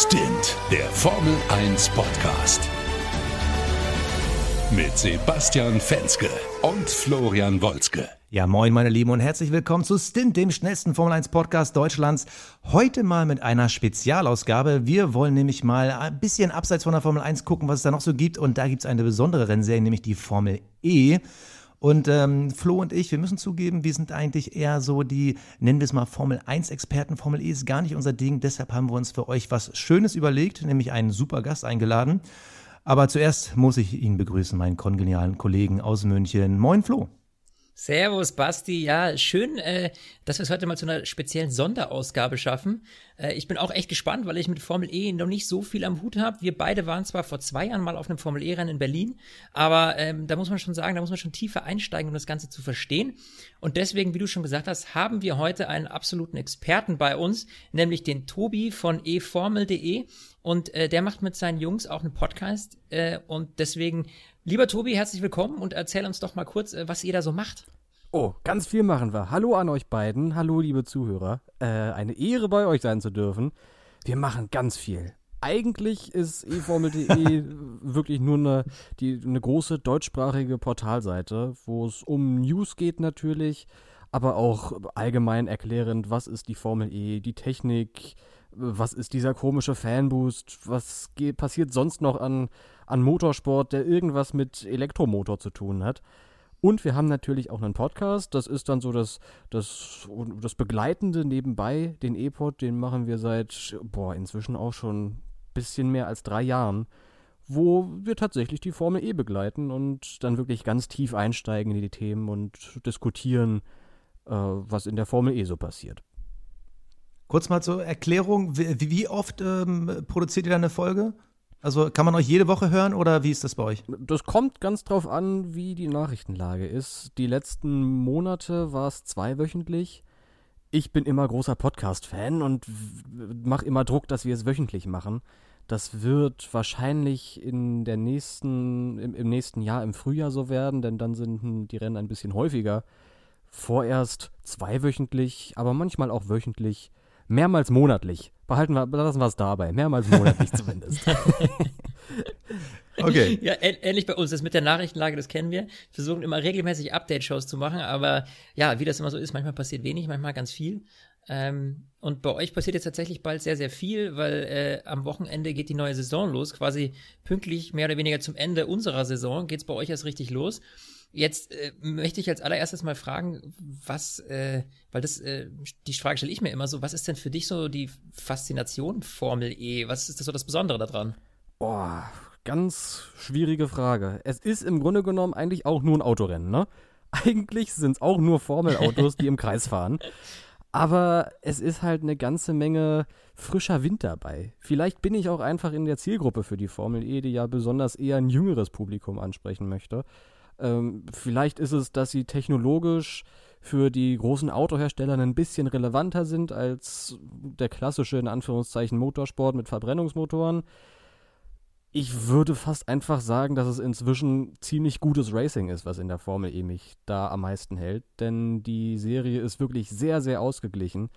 Stint, der Formel 1 Podcast. Mit Sebastian Fenske und Florian Wolzke. Ja, moin, meine Lieben, und herzlich willkommen zu Stint, dem schnellsten Formel 1 Podcast Deutschlands. Heute mal mit einer Spezialausgabe. Wir wollen nämlich mal ein bisschen abseits von der Formel 1 gucken, was es da noch so gibt. Und da gibt es eine besondere Rennserie, nämlich die Formel E. Und ähm, Flo und ich, wir müssen zugeben, wir sind eigentlich eher so die, nennen wir es mal Formel 1-Experten. Formel E ist gar nicht unser Ding. Deshalb haben wir uns für euch was Schönes überlegt, nämlich einen super Gast eingeladen. Aber zuerst muss ich ihn begrüßen, meinen kongenialen Kollegen aus München. Moin Flo. Servus, Basti. Ja, schön, äh, dass wir es heute mal zu einer speziellen Sonderausgabe schaffen. Äh, ich bin auch echt gespannt, weil ich mit Formel E noch nicht so viel am Hut habe. Wir beide waren zwar vor zwei Jahren mal auf einem Formel E-Rennen in Berlin, aber ähm, da muss man schon sagen, da muss man schon tiefer einsteigen, um das Ganze zu verstehen. Und deswegen, wie du schon gesagt hast, haben wir heute einen absoluten Experten bei uns, nämlich den Tobi von eformel.de. Und äh, der macht mit seinen Jungs auch einen Podcast. Äh, und deswegen Lieber Tobi, herzlich willkommen und erzähl uns doch mal kurz, äh, was ihr da so macht. Oh, ganz viel machen wir. Hallo an euch beiden. Hallo, liebe Zuhörer. Äh, eine Ehre, bei euch sein zu dürfen. Wir machen ganz viel. Eigentlich ist eFormel.de wirklich nur eine, die, eine große deutschsprachige Portalseite, wo es um News geht natürlich, aber auch allgemein erklärend, was ist die Formel E, die Technik, was ist dieser komische Fanboost, was geht, passiert sonst noch an, an Motorsport, der irgendwas mit Elektromotor zu tun hat. Und wir haben natürlich auch einen Podcast. Das ist dann so das, das, das Begleitende nebenbei. Den E-Pod, den machen wir seit, boah, inzwischen auch schon ein bisschen mehr als drei Jahren, wo wir tatsächlich die Formel E begleiten und dann wirklich ganz tief einsteigen in die Themen und diskutieren, äh, was in der Formel E so passiert. Kurz mal zur Erklärung, wie, wie oft ähm, produziert ihr da eine Folge? Also kann man euch jede Woche hören oder wie ist das bei euch? Das kommt ganz drauf an, wie die Nachrichtenlage ist. Die letzten Monate war es zweiwöchentlich. Ich bin immer großer Podcast-Fan und mache immer Druck, dass wir es wöchentlich machen. Das wird wahrscheinlich in der nächsten, im, im nächsten Jahr im Frühjahr so werden, denn dann sind die Rennen ein bisschen häufiger. Vorerst zweiwöchentlich, aber manchmal auch wöchentlich mehrmals monatlich. Behalten wir, lassen wir es dabei. Mehrmals monatlich zumindest. okay. Ja, ähnlich bei uns. Das mit der Nachrichtenlage, das kennen wir. Wir versuchen immer regelmäßig Update-Shows zu machen, aber ja, wie das immer so ist, manchmal passiert wenig, manchmal ganz viel. Ähm, und bei euch passiert jetzt tatsächlich bald sehr, sehr viel, weil äh, am Wochenende geht die neue Saison los. Quasi pünktlich mehr oder weniger zum Ende unserer Saison geht es bei euch erst richtig los. Jetzt äh, möchte ich als allererstes mal fragen, was, äh, weil das, äh, die Frage stelle ich mir immer so, was ist denn für dich so die Faszination Formel E? Was ist das so das Besondere daran? Boah, ganz schwierige Frage. Es ist im Grunde genommen eigentlich auch nur ein Autorennen, ne? Eigentlich sind es auch nur Formelautos, die im Kreis fahren. Aber es ist halt eine ganze Menge frischer Wind dabei. Vielleicht bin ich auch einfach in der Zielgruppe für die Formel E, die ja besonders eher ein jüngeres Publikum ansprechen möchte. Ähm, vielleicht ist es, dass sie technologisch für die großen Autohersteller ein bisschen relevanter sind als der klassische, in Anführungszeichen, Motorsport mit Verbrennungsmotoren. Ich würde fast einfach sagen, dass es inzwischen ziemlich gutes Racing ist, was in der Formel E mich da am meisten hält. Denn die Serie ist wirklich sehr, sehr ausgeglichen.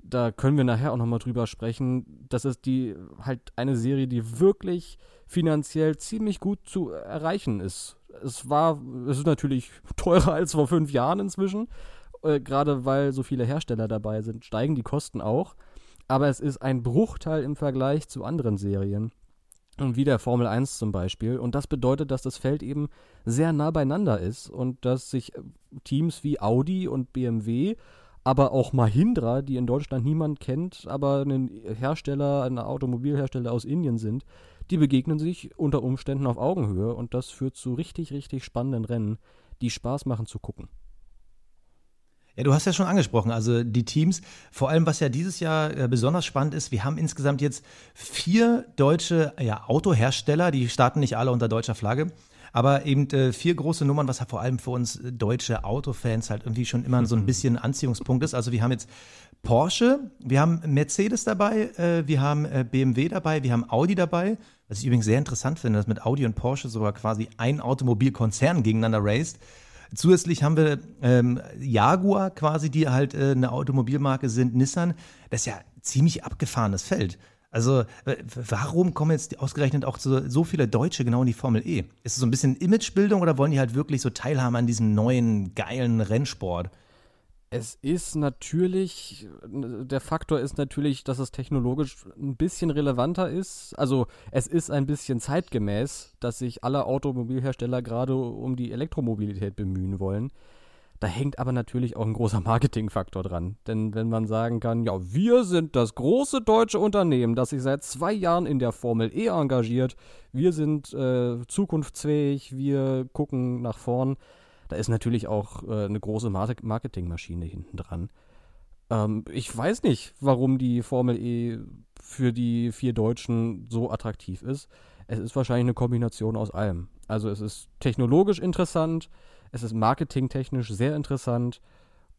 Da können wir nachher auch nochmal drüber sprechen. Das ist die halt eine Serie, die wirklich finanziell ziemlich gut zu erreichen ist es war, es ist natürlich teurer als vor fünf Jahren inzwischen. Äh, Gerade weil so viele Hersteller dabei sind, steigen die Kosten auch. Aber es ist ein Bruchteil im Vergleich zu anderen Serien. Wie der Formel 1 zum Beispiel. Und das bedeutet, dass das Feld eben sehr nah beieinander ist und dass sich äh, Teams wie Audi und BMW, aber auch Mahindra, die in Deutschland niemand kennt, aber ein Hersteller, ein Automobilhersteller aus Indien sind, die begegnen sich unter Umständen auf Augenhöhe und das führt zu richtig, richtig spannenden Rennen, die Spaß machen zu gucken. Ja, du hast ja schon angesprochen, also die Teams, vor allem was ja dieses Jahr äh, besonders spannend ist, wir haben insgesamt jetzt vier deutsche ja, Autohersteller, die starten nicht alle unter deutscher Flagge, aber eben äh, vier große Nummern, was ja vor allem für uns deutsche Autofans halt irgendwie schon immer so ein bisschen Anziehungspunkt ist. Also wir haben jetzt Porsche, wir haben Mercedes dabei, äh, wir haben äh, BMW dabei, wir haben Audi dabei. Was ich übrigens sehr interessant finde, dass mit Audi und Porsche sogar quasi ein Automobilkonzern gegeneinander raced. Zusätzlich haben wir ähm, Jaguar quasi, die halt äh, eine Automobilmarke sind, Nissan. Das ist ja ziemlich abgefahrenes Feld. Also warum kommen jetzt ausgerechnet auch so, so, viele Deutsche genau in die Formel E? Ist es so ein bisschen Imagebildung oder wollen die halt wirklich so teilhaben an diesem neuen, geilen Rennsport? Es ist natürlich, der Faktor ist natürlich, dass es technologisch ein bisschen relevanter ist. Also es ist ein bisschen zeitgemäß, dass sich alle Automobilhersteller gerade um die Elektromobilität bemühen wollen. Da hängt aber natürlich auch ein großer Marketingfaktor dran. Denn wenn man sagen kann, ja, wir sind das große deutsche Unternehmen, das sich seit zwei Jahren in der Formel E engagiert, wir sind äh, zukunftsfähig, wir gucken nach vorn, da ist natürlich auch äh, eine große Marketingmaschine hinten dran. Ähm, ich weiß nicht, warum die Formel E für die vier Deutschen so attraktiv ist. Es ist wahrscheinlich eine Kombination aus allem. Also es ist technologisch interessant, es ist marketingtechnisch sehr interessant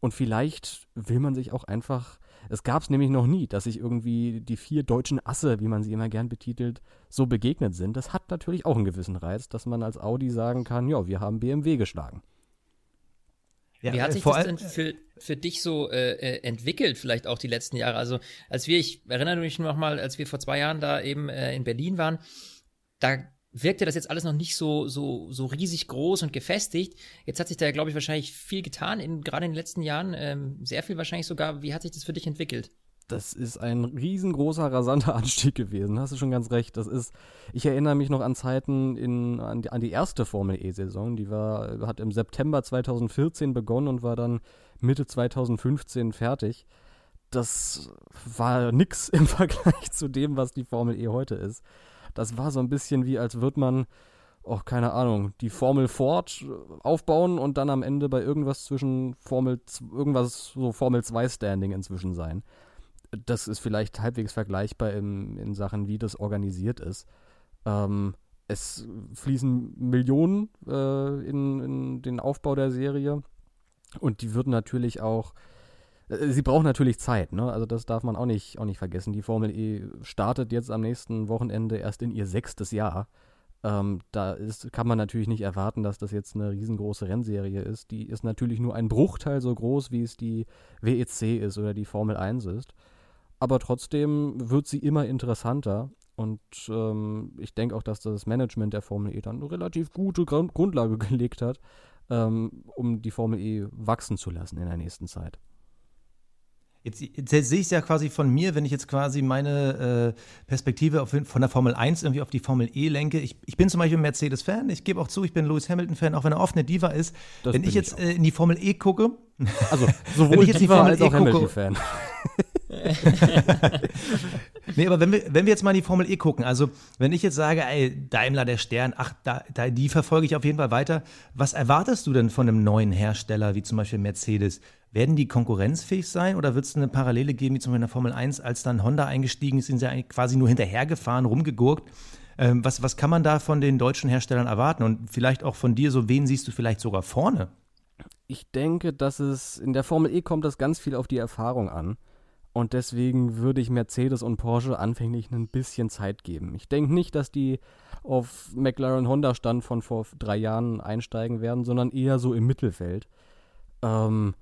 und vielleicht will man sich auch einfach. Es gab es nämlich noch nie, dass sich irgendwie die vier deutschen Asse, wie man sie immer gern betitelt, so begegnet sind. Das hat natürlich auch einen gewissen Reiz, dass man als Audi sagen kann, ja, wir haben BMW geschlagen. Ja, Wie hat sich das denn für, für dich so äh, äh, entwickelt, vielleicht auch die letzten Jahre? Also, als wir, ich erinnere mich noch mal, als wir vor zwei Jahren da eben äh, in Berlin waren, da wirkte das jetzt alles noch nicht so, so, so riesig groß und gefestigt. Jetzt hat sich da, glaube ich, wahrscheinlich viel getan, in, gerade in den letzten Jahren, ähm, sehr viel wahrscheinlich sogar. Wie hat sich das für dich entwickelt? Das ist ein riesengroßer, rasanter Anstieg gewesen. Hast du schon ganz recht. Das ist, ich erinnere mich noch an Zeiten in, an, die, an die erste Formel E-Saison. Die war, hat im September 2014 begonnen und war dann Mitte 2015 fertig. Das war nix im Vergleich zu dem, was die Formel E heute ist. Das war so ein bisschen wie, als würde man, oh, keine Ahnung, die Formel Ford aufbauen und dann am Ende bei irgendwas zwischen Formel, irgendwas so Formel 2 Standing inzwischen sein. Das ist vielleicht halbwegs vergleichbar in, in Sachen, wie das organisiert ist. Ähm, es fließen Millionen äh, in, in den Aufbau der Serie und die würden natürlich auch äh, sie braucht natürlich Zeit, ne? Also das darf man auch nicht, auch nicht vergessen. Die Formel E startet jetzt am nächsten Wochenende erst in ihr sechstes Jahr. Ähm, da ist, kann man natürlich nicht erwarten, dass das jetzt eine riesengroße Rennserie ist. Die ist natürlich nur ein Bruchteil so groß, wie es die WEC ist oder die Formel 1 ist. Aber trotzdem wird sie immer interessanter. Und ähm, ich denke auch, dass das Management der Formel E dann eine relativ gute Grund Grundlage gelegt hat, ähm, um die Formel E wachsen zu lassen in der nächsten Zeit. Jetzt, jetzt, sehe ich es ja quasi von mir, wenn ich jetzt quasi meine äh, Perspektive auf, von der Formel 1 irgendwie auf die Formel E lenke. Ich, ich bin zum Beispiel Mercedes-Fan. Ich gebe auch zu, ich bin Lewis Hamilton-Fan, auch wenn er oft eine Diva ist. Das wenn ich jetzt ich äh, in die Formel E gucke. Also, sowohl jetzt Diva die Formel als e auch Hamilton-Fan. nee, aber wenn wir, wenn wir jetzt mal in die Formel E gucken, also wenn ich jetzt sage, ey, Daimler, der Stern, ach, da, da, die verfolge ich auf jeden Fall weiter. Was erwartest du denn von einem neuen Hersteller, wie zum Beispiel Mercedes? Werden die konkurrenzfähig sein oder wird es eine Parallele geben, wie zum Beispiel in der Formel 1, als dann Honda eingestiegen ist, sind sie eigentlich quasi nur hinterhergefahren, rumgegurkt? Ähm, was, was kann man da von den deutschen Herstellern erwarten? Und vielleicht auch von dir, so wen siehst du vielleicht sogar vorne? Ich denke, dass es in der Formel E kommt das ganz viel auf die Erfahrung an. Und deswegen würde ich Mercedes und Porsche anfänglich ein bisschen Zeit geben. Ich denke nicht, dass die auf McLaren Honda Stand von vor drei Jahren einsteigen werden, sondern eher so im Mittelfeld. Ähm,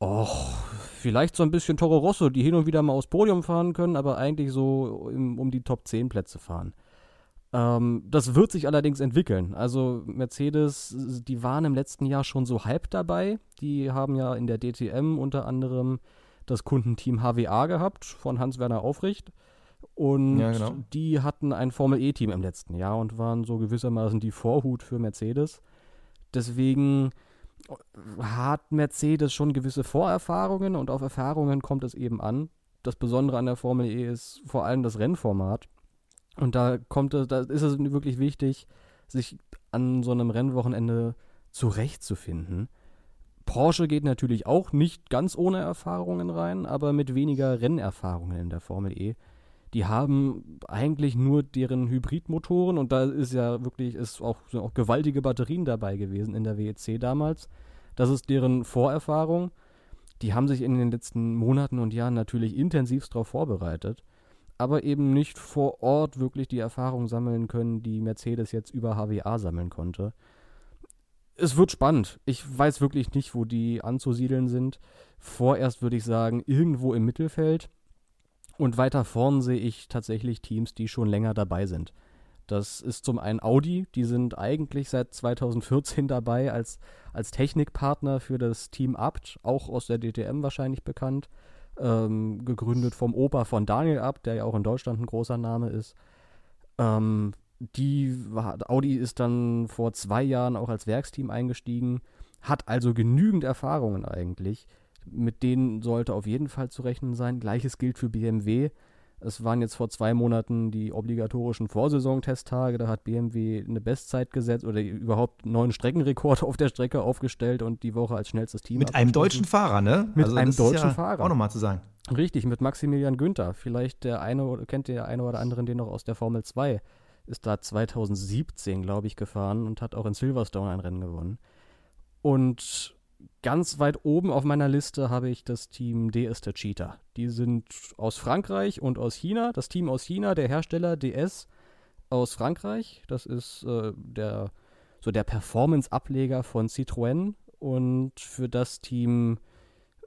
Och, vielleicht so ein bisschen Toro Rosso, die hin und wieder mal aufs Podium fahren können, aber eigentlich so im, um die Top 10 Plätze fahren. Ähm, das wird sich allerdings entwickeln. Also Mercedes, die waren im letzten Jahr schon so halb dabei. Die haben ja in der DTM unter anderem das Kundenteam HWA gehabt von Hans-Werner Aufricht. Und ja, genau. die hatten ein Formel-E-Team im letzten Jahr und waren so gewissermaßen die Vorhut für Mercedes. Deswegen hat Mercedes schon gewisse Vorerfahrungen und auf Erfahrungen kommt es eben an. Das Besondere an der Formel E ist vor allem das Rennformat. Und da kommt es, da ist es wirklich wichtig, sich an so einem Rennwochenende zurechtzufinden. Porsche geht natürlich auch nicht ganz ohne Erfahrungen rein, aber mit weniger Rennerfahrungen in der Formel E. Die haben eigentlich nur deren Hybridmotoren und da ist ja wirklich ist auch, sind auch gewaltige Batterien dabei gewesen in der WEC damals. Das ist deren Vorerfahrung. Die haben sich in den letzten Monaten und Jahren natürlich intensivst darauf vorbereitet, aber eben nicht vor Ort wirklich die Erfahrung sammeln können, die Mercedes jetzt über HWA sammeln konnte. Es wird spannend. Ich weiß wirklich nicht, wo die anzusiedeln sind. Vorerst würde ich sagen, irgendwo im Mittelfeld Und weiter vorn sehe ich tatsächlich Teams, die schon länger dabei sind. Das ist zum einen Audi, die sind eigentlich seit 2014 dabei als, als Technikpartner für das Team Abt, auch aus der DTM wahrscheinlich bekannt. Ähm, gegründet vom Opa von Daniel Abt, der ja auch in Deutschland ein großer Name ist. Ähm, die Audi ist dann vor zwei Jahren auch als Werksteam eingestiegen, hat also genügend Erfahrungen eigentlich. Mit denen sollte auf jeden Fall zu rechnen sein. Gleiches gilt für BMW. Es waren jetzt vor zwei Monaten die obligatorischen Vorsaisontesttage. Da hat BMW eine Bestzeit gesetzt oder überhaupt einen neuen Streckenrekord auf der Strecke aufgestellt und die Woche als schnellstes Team. Mit einem deutschen Fahrer, ne? Mit also einem deutschen ja Fahrer. Auch nochmal zu sagen. Richtig, mit Maximilian Günther. Vielleicht der eine, kennt der eine oder andere den noch aus der Formel 2. Ist da 2017, glaube ich, gefahren und hat auch in Silverstone ein Rennen gewonnen. Und ganz weit oben auf meiner Liste habe ich das Team DS Cheetah. Die sind aus Frankreich und aus China. Das Team aus China, der Hersteller DS aus Frankreich. Das ist äh, der so der Performance-Ableger von Citroën. Und für das Team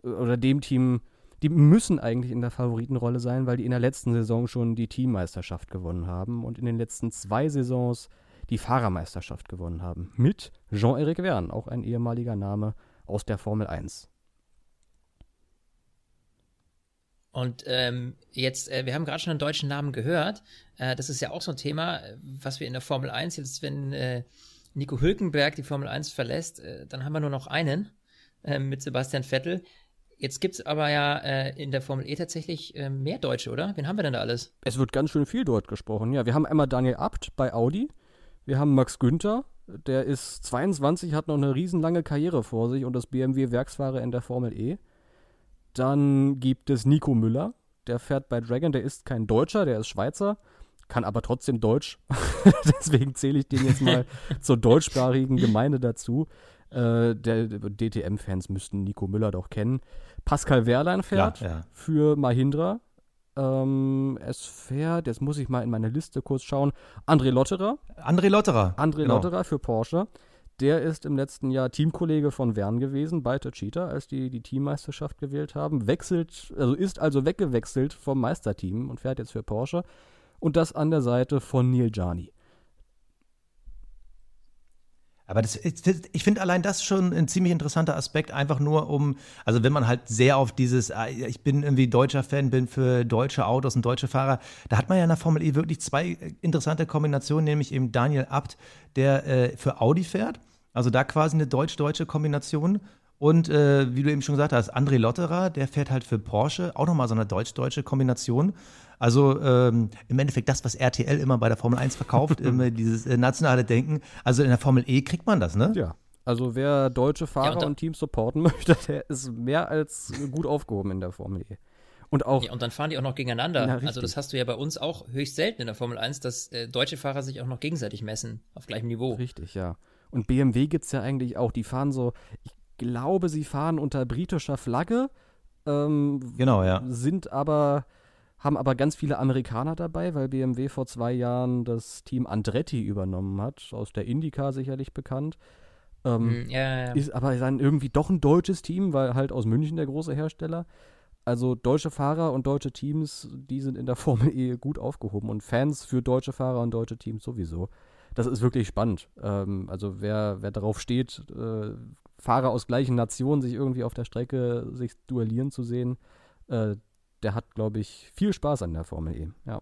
äh, oder dem Team, die müssen eigentlich in der Favoritenrolle sein, weil die in der letzten Saison schon die Teammeisterschaft gewonnen haben und in den letzten zwei Saisons die Fahrermeisterschaft gewonnen haben. Mit Jean-Eric Verne, auch ein ehemaliger Name aus der Formel 1. Und ähm, jetzt, äh, wir haben gerade schon einen deutschen Namen gehört. Äh, das ist ja auch so ein Thema, was wir in der Formel 1 jetzt, wenn äh, Nico Hülkenberg die Formel 1 verlässt, äh, dann haben wir nur noch einen äh, mit Sebastian Vettel. Jetzt gibt es aber ja äh, in der Formel E tatsächlich mehr Deutsche, oder? Wen haben wir denn da alles? Es wird ganz schön viel dort gesprochen. Ja, wir haben einmal Daniel Abt bei Audi. Wir haben Max Günther der ist 22, hat noch eine riesenlange Karriere vor sich und das BMW-Werksfahrer in der Formel E. Dann gibt es Nico Müller, der fährt bei Dragon, der ist kein Deutscher, der ist Schweizer, kann aber trotzdem Deutsch. Deswegen zähle ich den jetzt mal zur deutschsprachigen Gemeinde dazu. Äh, der DTM-Fans müssten Nico Müller doch kennen. Pascal Wehrlein fährt ja, ja. für Mahindra. Ähm, es fährt, jetzt muss ich mal in meine Liste kurz schauen, André Lotterer. André Lotterer. André genau. Lotterer für Porsche. Der ist im letzten Jahr Teamkollege von Wern gewesen bei Cheetah, als die die Teammeisterschaft gewählt haben. Wechselt, also ist also weggewechselt vom Meisterteam und fährt jetzt für Porsche. Und das an der Seite von Neil Jani. Aber das, ich finde allein das schon ein ziemlich interessanter Aspekt, einfach nur um, also wenn man halt sehr auf dieses, ah, ich bin irgendwie deutscher Fan, bin für deutsche Autos und deutsche Fahrer, da hat man ja in der Formel E wirklich zwei interessante Kombinationen, nämlich eben Daniel Abt, der äh, für Audi fährt, also da quasi eine deutsch-deutsche Kombination und äh, wie du eben schon gesagt hast, André Lotterer, der fährt halt für Porsche, auch nochmal so eine deutsch-deutsche Kombination. Also ähm, im Endeffekt das, was RTL immer bei der Formel 1 verkauft, immer dieses äh, nationale Denken. Also in der Formel E kriegt man das, ne? Ja. Also wer deutsche Fahrer ja, und, und Teams supporten möchte, der ist mehr als gut aufgehoben in der Formel E. Und auch. Ja, und dann fahren die auch noch gegeneinander. Na, also das hast du ja bei uns auch höchst selten in der Formel 1, dass äh, deutsche Fahrer sich auch noch gegenseitig messen auf gleichem Niveau. Richtig, ja. Und BMW gibt es ja eigentlich auch, die fahren so, ich glaube, sie fahren unter britischer Flagge. Ähm, genau, ja. Sind aber, haben aber ganz viele Amerikaner dabei, weil BMW vor zwei Jahren das Team Andretti übernommen hat, aus der Indica sicherlich bekannt. Ähm, mm, ja, ja. Ist aber dann irgendwie doch ein deutsches Team, weil halt aus München der große Hersteller. Also deutsche Fahrer und deutsche Teams, die sind in der Formel E gut aufgehoben und Fans für deutsche Fahrer und deutsche Teams sowieso. Das ist wirklich spannend. Ähm, also wer, wer darauf steht, äh, Fahrer aus gleichen Nationen sich irgendwie auf der Strecke sich duellieren zu sehen, äh, der hat, glaube ich, viel Spaß an der Formel E. Ja.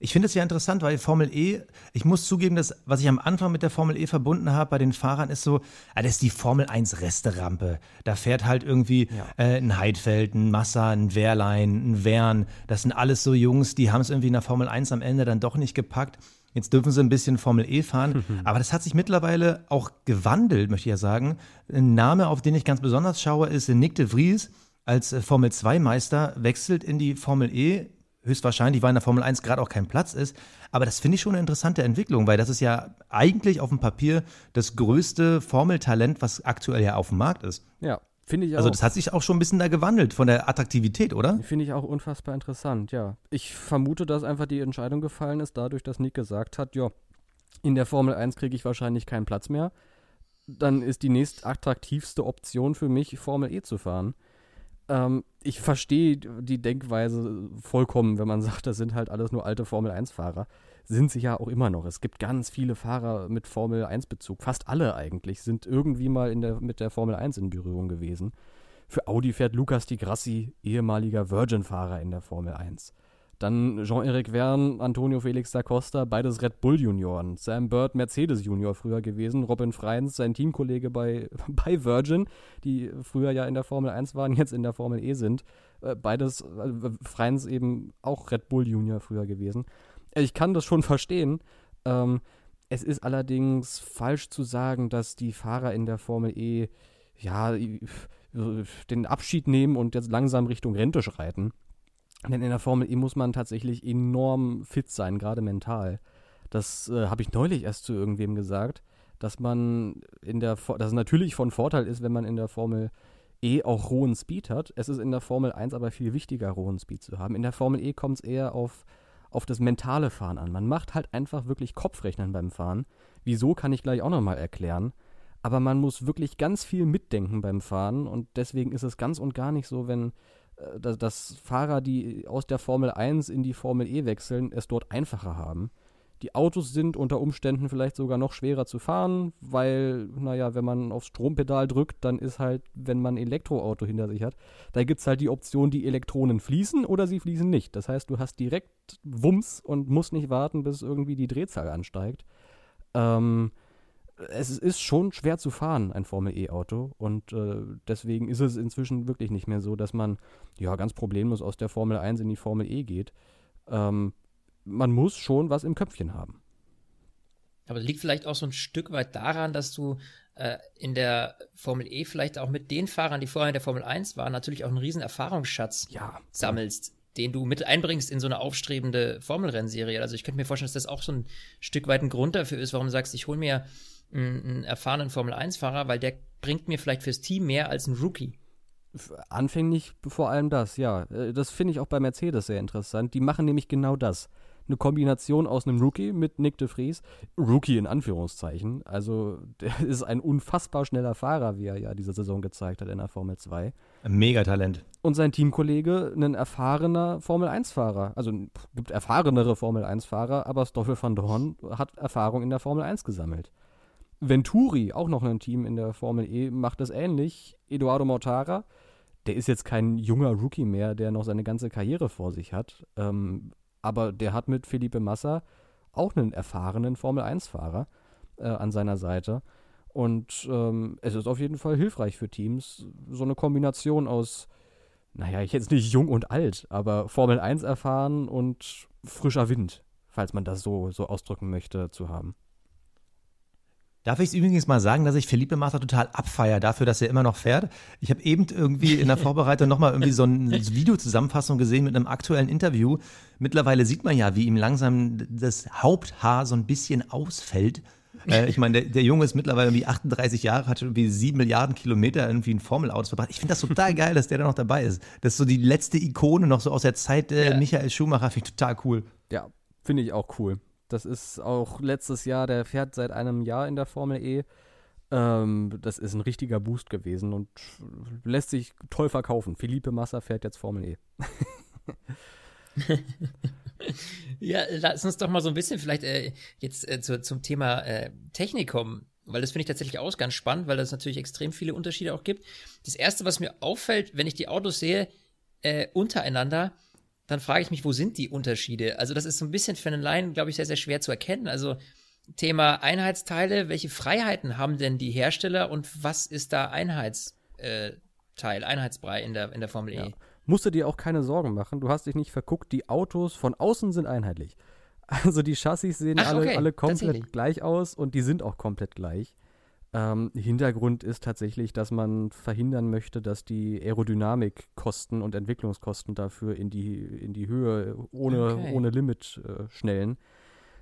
Ich finde es ja interessant, weil Formel E, ich muss zugeben, dass was ich am Anfang mit der Formel E verbunden habe bei den Fahrern, ist so, ah, das ist die Formel 1 Resterampe. Da fährt halt irgendwie ja. äh, ein Heidfeld, ein Massa, ein Wehrlein, ein Wern. Das sind alles so Jungs, die haben es irgendwie in der Formel 1 am Ende dann doch nicht gepackt. Jetzt dürfen sie ein bisschen Formel E fahren. Mhm. Aber das hat sich mittlerweile auch gewandelt, möchte ich ja sagen. Ein Name, auf den ich ganz besonders schaue, ist Nick de Vries als äh, Formel 2-Meister, wechselt in die Formel E. Höchstwahrscheinlich, weil in der Formel 1 gerade auch kein Platz ist. Aber das finde ich schon eine interessante Entwicklung, weil das ist ja eigentlich auf dem Papier das größte Formeltalent, was aktuell ja auf dem Markt ist. Ja, Finde ich also auch. Also das hat sich auch schon ein bisschen da gewandelt von der Attraktivität, oder? Finde ich auch unfassbar interessant, ja. Ich vermute, dass einfach die Entscheidung gefallen ist, dadurch, dass Nick gesagt hat, ja, in der Formel 1 kriege ich wahrscheinlich keinen Platz mehr. Dann ist die nächst attraktivste Option für mich, Formel E zu fahren. Ähm, ich verstehe die Denkweise vollkommen, wenn man sagt, das sind halt alles nur alte Formel-1-Fahrer. Sind sie ja auch immer noch. Es gibt ganz viele Fahrer mit Formel-1-Bezug. Fast alle eigentlich sind irgendwie mal der, mit der Formel 1 in Berührung gewesen. Für Audi fährt Lucas Di Grassi, ehemaliger Virgin-Fahrer in der Formel 1. Dann Jean-Eric Verne, Antonio Felix da Costa, beides Red Bull Junioren. Sam Bird, Mercedes Junior früher gewesen. Robin Freins, sein Teamkollege bei, bei Virgin, die früher ja in der Formel 1 waren, jetzt in der Formel E sind. Äh, beides, äh, Freins eben auch Red Bull Junior früher gewesen. Äh, ich kann das schon verstehen. Ähm, es ist allerdings falsch zu sagen, dass die Fahrer in der Formel E ja den Abschied nehmen und jetzt langsam Richtung Rente schreiten. Denn in der Formel E muss man tatsächlich enorm fit sein, gerade mental. Das äh, habe ich neulich erst zu irgendwem gesagt, dass man in der, dass es natürlich von Vorteil ist, wenn man in der Formel E auch hohen Speed hat. Es ist in der Formel 1 aber viel wichtiger, hohen Speed zu haben. In der Formel E kommt es eher auf, auf das mentale Fahren an. Man macht halt einfach wirklich Kopfrechnen beim Fahren. Wieso kann ich gleich auch nochmal erklären. Aber man muss wirklich ganz viel mitdenken beim Fahren und deswegen ist es ganz und gar nicht so, wenn dass, dass Fahrer, die aus der Formel 1 in die Formel E wechseln, es dort einfacher haben. Die Autos sind unter Umständen vielleicht sogar noch schwerer zu fahren, weil, naja, wenn man aufs Strompedal drückt, dann ist halt, wenn man ein Elektroauto hinter sich hat, da gibt es halt die Option, die Elektronen fließen oder sie fließen nicht. Das heißt, du hast direkt Wumms und musst nicht warten, bis irgendwie die Drehzahl ansteigt. Ähm, es ist schon schwer zu fahren, ein Formel-E-Auto. Und äh, deswegen ist es inzwischen wirklich nicht mehr so, dass man ja ganz problemlos aus der Formel 1 in die Formel E geht. Ähm, man muss schon was im Köpfchen haben. Aber liegt vielleicht auch so ein Stück weit daran, dass du äh, in der Formel E vielleicht auch mit den Fahrern, die vorher in der Formel 1 waren, natürlich auch einen riesen Erfahrungsschatz ja. sammelst, den du mit einbringst in so eine aufstrebende Formelrennserie. Also ich könnte mir vorstellen, dass das auch so ein Stück weit ein Grund dafür ist, warum du sagst, ich hole mir einen erfahrenen Formel-1-Fahrer, weil der bringt mir vielleicht fürs Team mehr als ein Rookie. Anfänglich vor allem das, ja. Äh, das finde ich auch bei Mercedes sehr interessant. Die machen nämlich genau das. Eine Kombination aus einem Rookie mit Nick de Vries. Rookie in Anführungszeichen. Also, der ist ein unfassbar schneller Fahrer, wie er ja diese Saison gezeigt hat in der Formel 2. Ein Megatalent. Und sein Teamkollege, ein erfahrener Formel 1-Fahrer. Also, gibt erfahrenere Formel 1-Fahrer, aber Stoffel van Dorn hat Erfahrung in der Formel 1 gesammelt. Venturi, auch noch ein Team in der Formel E, macht das ähnlich. Eduardo Mortara, der ist jetzt kein junger Rookie mehr, der noch seine ganze Karriere vor sich hat. Ähm, aber der hat mit Felipe Massa auch einen erfahrenen Formel-1-Fahrer äh, an seiner Seite. Und ähm, es ist auf jeden Fall hilfreich für Teams, so eine Kombination aus, naja, ich jetzt nicht jung und alt, aber Formel 1 erfahren und frischer Wind, falls man das so, so ausdrücken möchte, zu haben. Darf ich übrigens mal sagen, dass ich Felipe Massa total abfeier dafür, dass er immer noch fährt? Ich habe eben irgendwie in der Vorbereitung nochmal irgendwie so eine Videozusammenfassung gesehen mit einem aktuellen Interview. Mittlerweile sieht man ja, wie ihm langsam das Haupthaar so ein bisschen ausfällt. Äh, ich meine, der, der, Junge ist mittlerweile irgendwie 38 Jahre, hat schon irgendwie sieben Milliarden Kilometer irgendwie in Formel-Autos verbracht. Ich finde das total geil, dass der da noch dabei ist. Das ist so die letzte Ikone noch so aus der Zeit äh, ja. Michael Schumacher, finde ich total cool. Ja, finde ich auch cool. Das ist auch letztes Jahr, der fährt seit einem Jahr in der Formel E. Ähm, das ist ein richtiger Boost gewesen und lässt sich toll verkaufen. Felipe Massa fährt jetzt Formel E. ja, lass uns doch mal so ein bisschen vielleicht äh, jetzt äh, zu, zum Thema äh, Technik kommen, weil das finde ich tatsächlich auch ganz spannend, weil es natürlich extrem viele Unterschiede auch gibt. Das erste, was mir auffällt, wenn ich die Autos sehe, äh, untereinander, dann frage ich mich, wo sind die Unterschiede? Also das ist so ein bisschen für einen Laien, glaube ich, sehr, sehr schwer zu erkennen. Also Thema Einheitsteile, welche Freiheiten haben denn die Hersteller und was ist da Einheitsteil, Einheitsbrei in der, in der Formel E? Ja. Musst du dir auch keine Sorgen machen, du hast dich nicht verguckt, die Autos von außen sind einheitlich. Also die Chassis sehen Ach, alle, okay. alle komplett gleich aus und die sind auch komplett gleich. Ähm, Hintergrund ist tatsächlich, dass man verhindern möchte, dass die Aerodynamikkosten und Entwicklungskosten dafür in die, in die Höhe ohne, okay. ohne Limit äh, schnellen.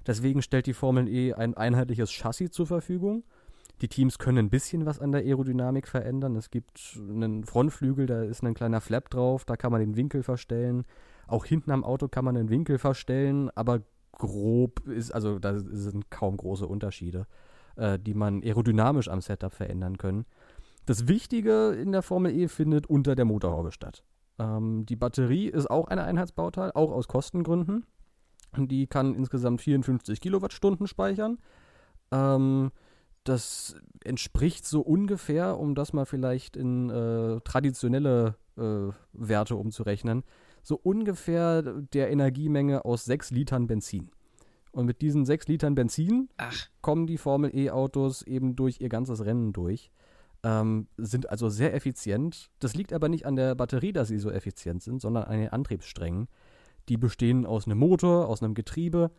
Deswegen stellt die Formel E ein einheitliches Chassis zur Verfügung. Die Teams können ein bisschen was an der Aerodynamik verändern. Es gibt einen Frontflügel, da ist ein kleiner Flap drauf, da kann man den Winkel verstellen. Auch hinten am Auto kann man den Winkel verstellen, aber grob ist, also da sind kaum große Unterschiede äh, die man aerodynamisch am Setup verändern können. Das Wichtige in der Formel E findet unter der Motorhaube statt. Ähm, die Batterie ist auch ein Einheitsbauteil, auch aus Kostengründen. Die kann insgesamt 54 Kilowattstunden speichern. Ähm, das entspricht so ungefähr, um das mal vielleicht in äh, traditionelle äh, Werte umzurechnen, so ungefähr der Energiemenge aus 6 Litern Benzin. Und mit diesen 6 Litern Benzin Ach. kommen die Formel E-Autos eben durch ihr ganzes Rennen durch. Ähm, sind also sehr effizient. Das liegt aber nicht an der Batterie, dass sie so effizient sind, sondern an den Antriebssträngen. Die bestehen aus einem Motor, aus einem Getriebe.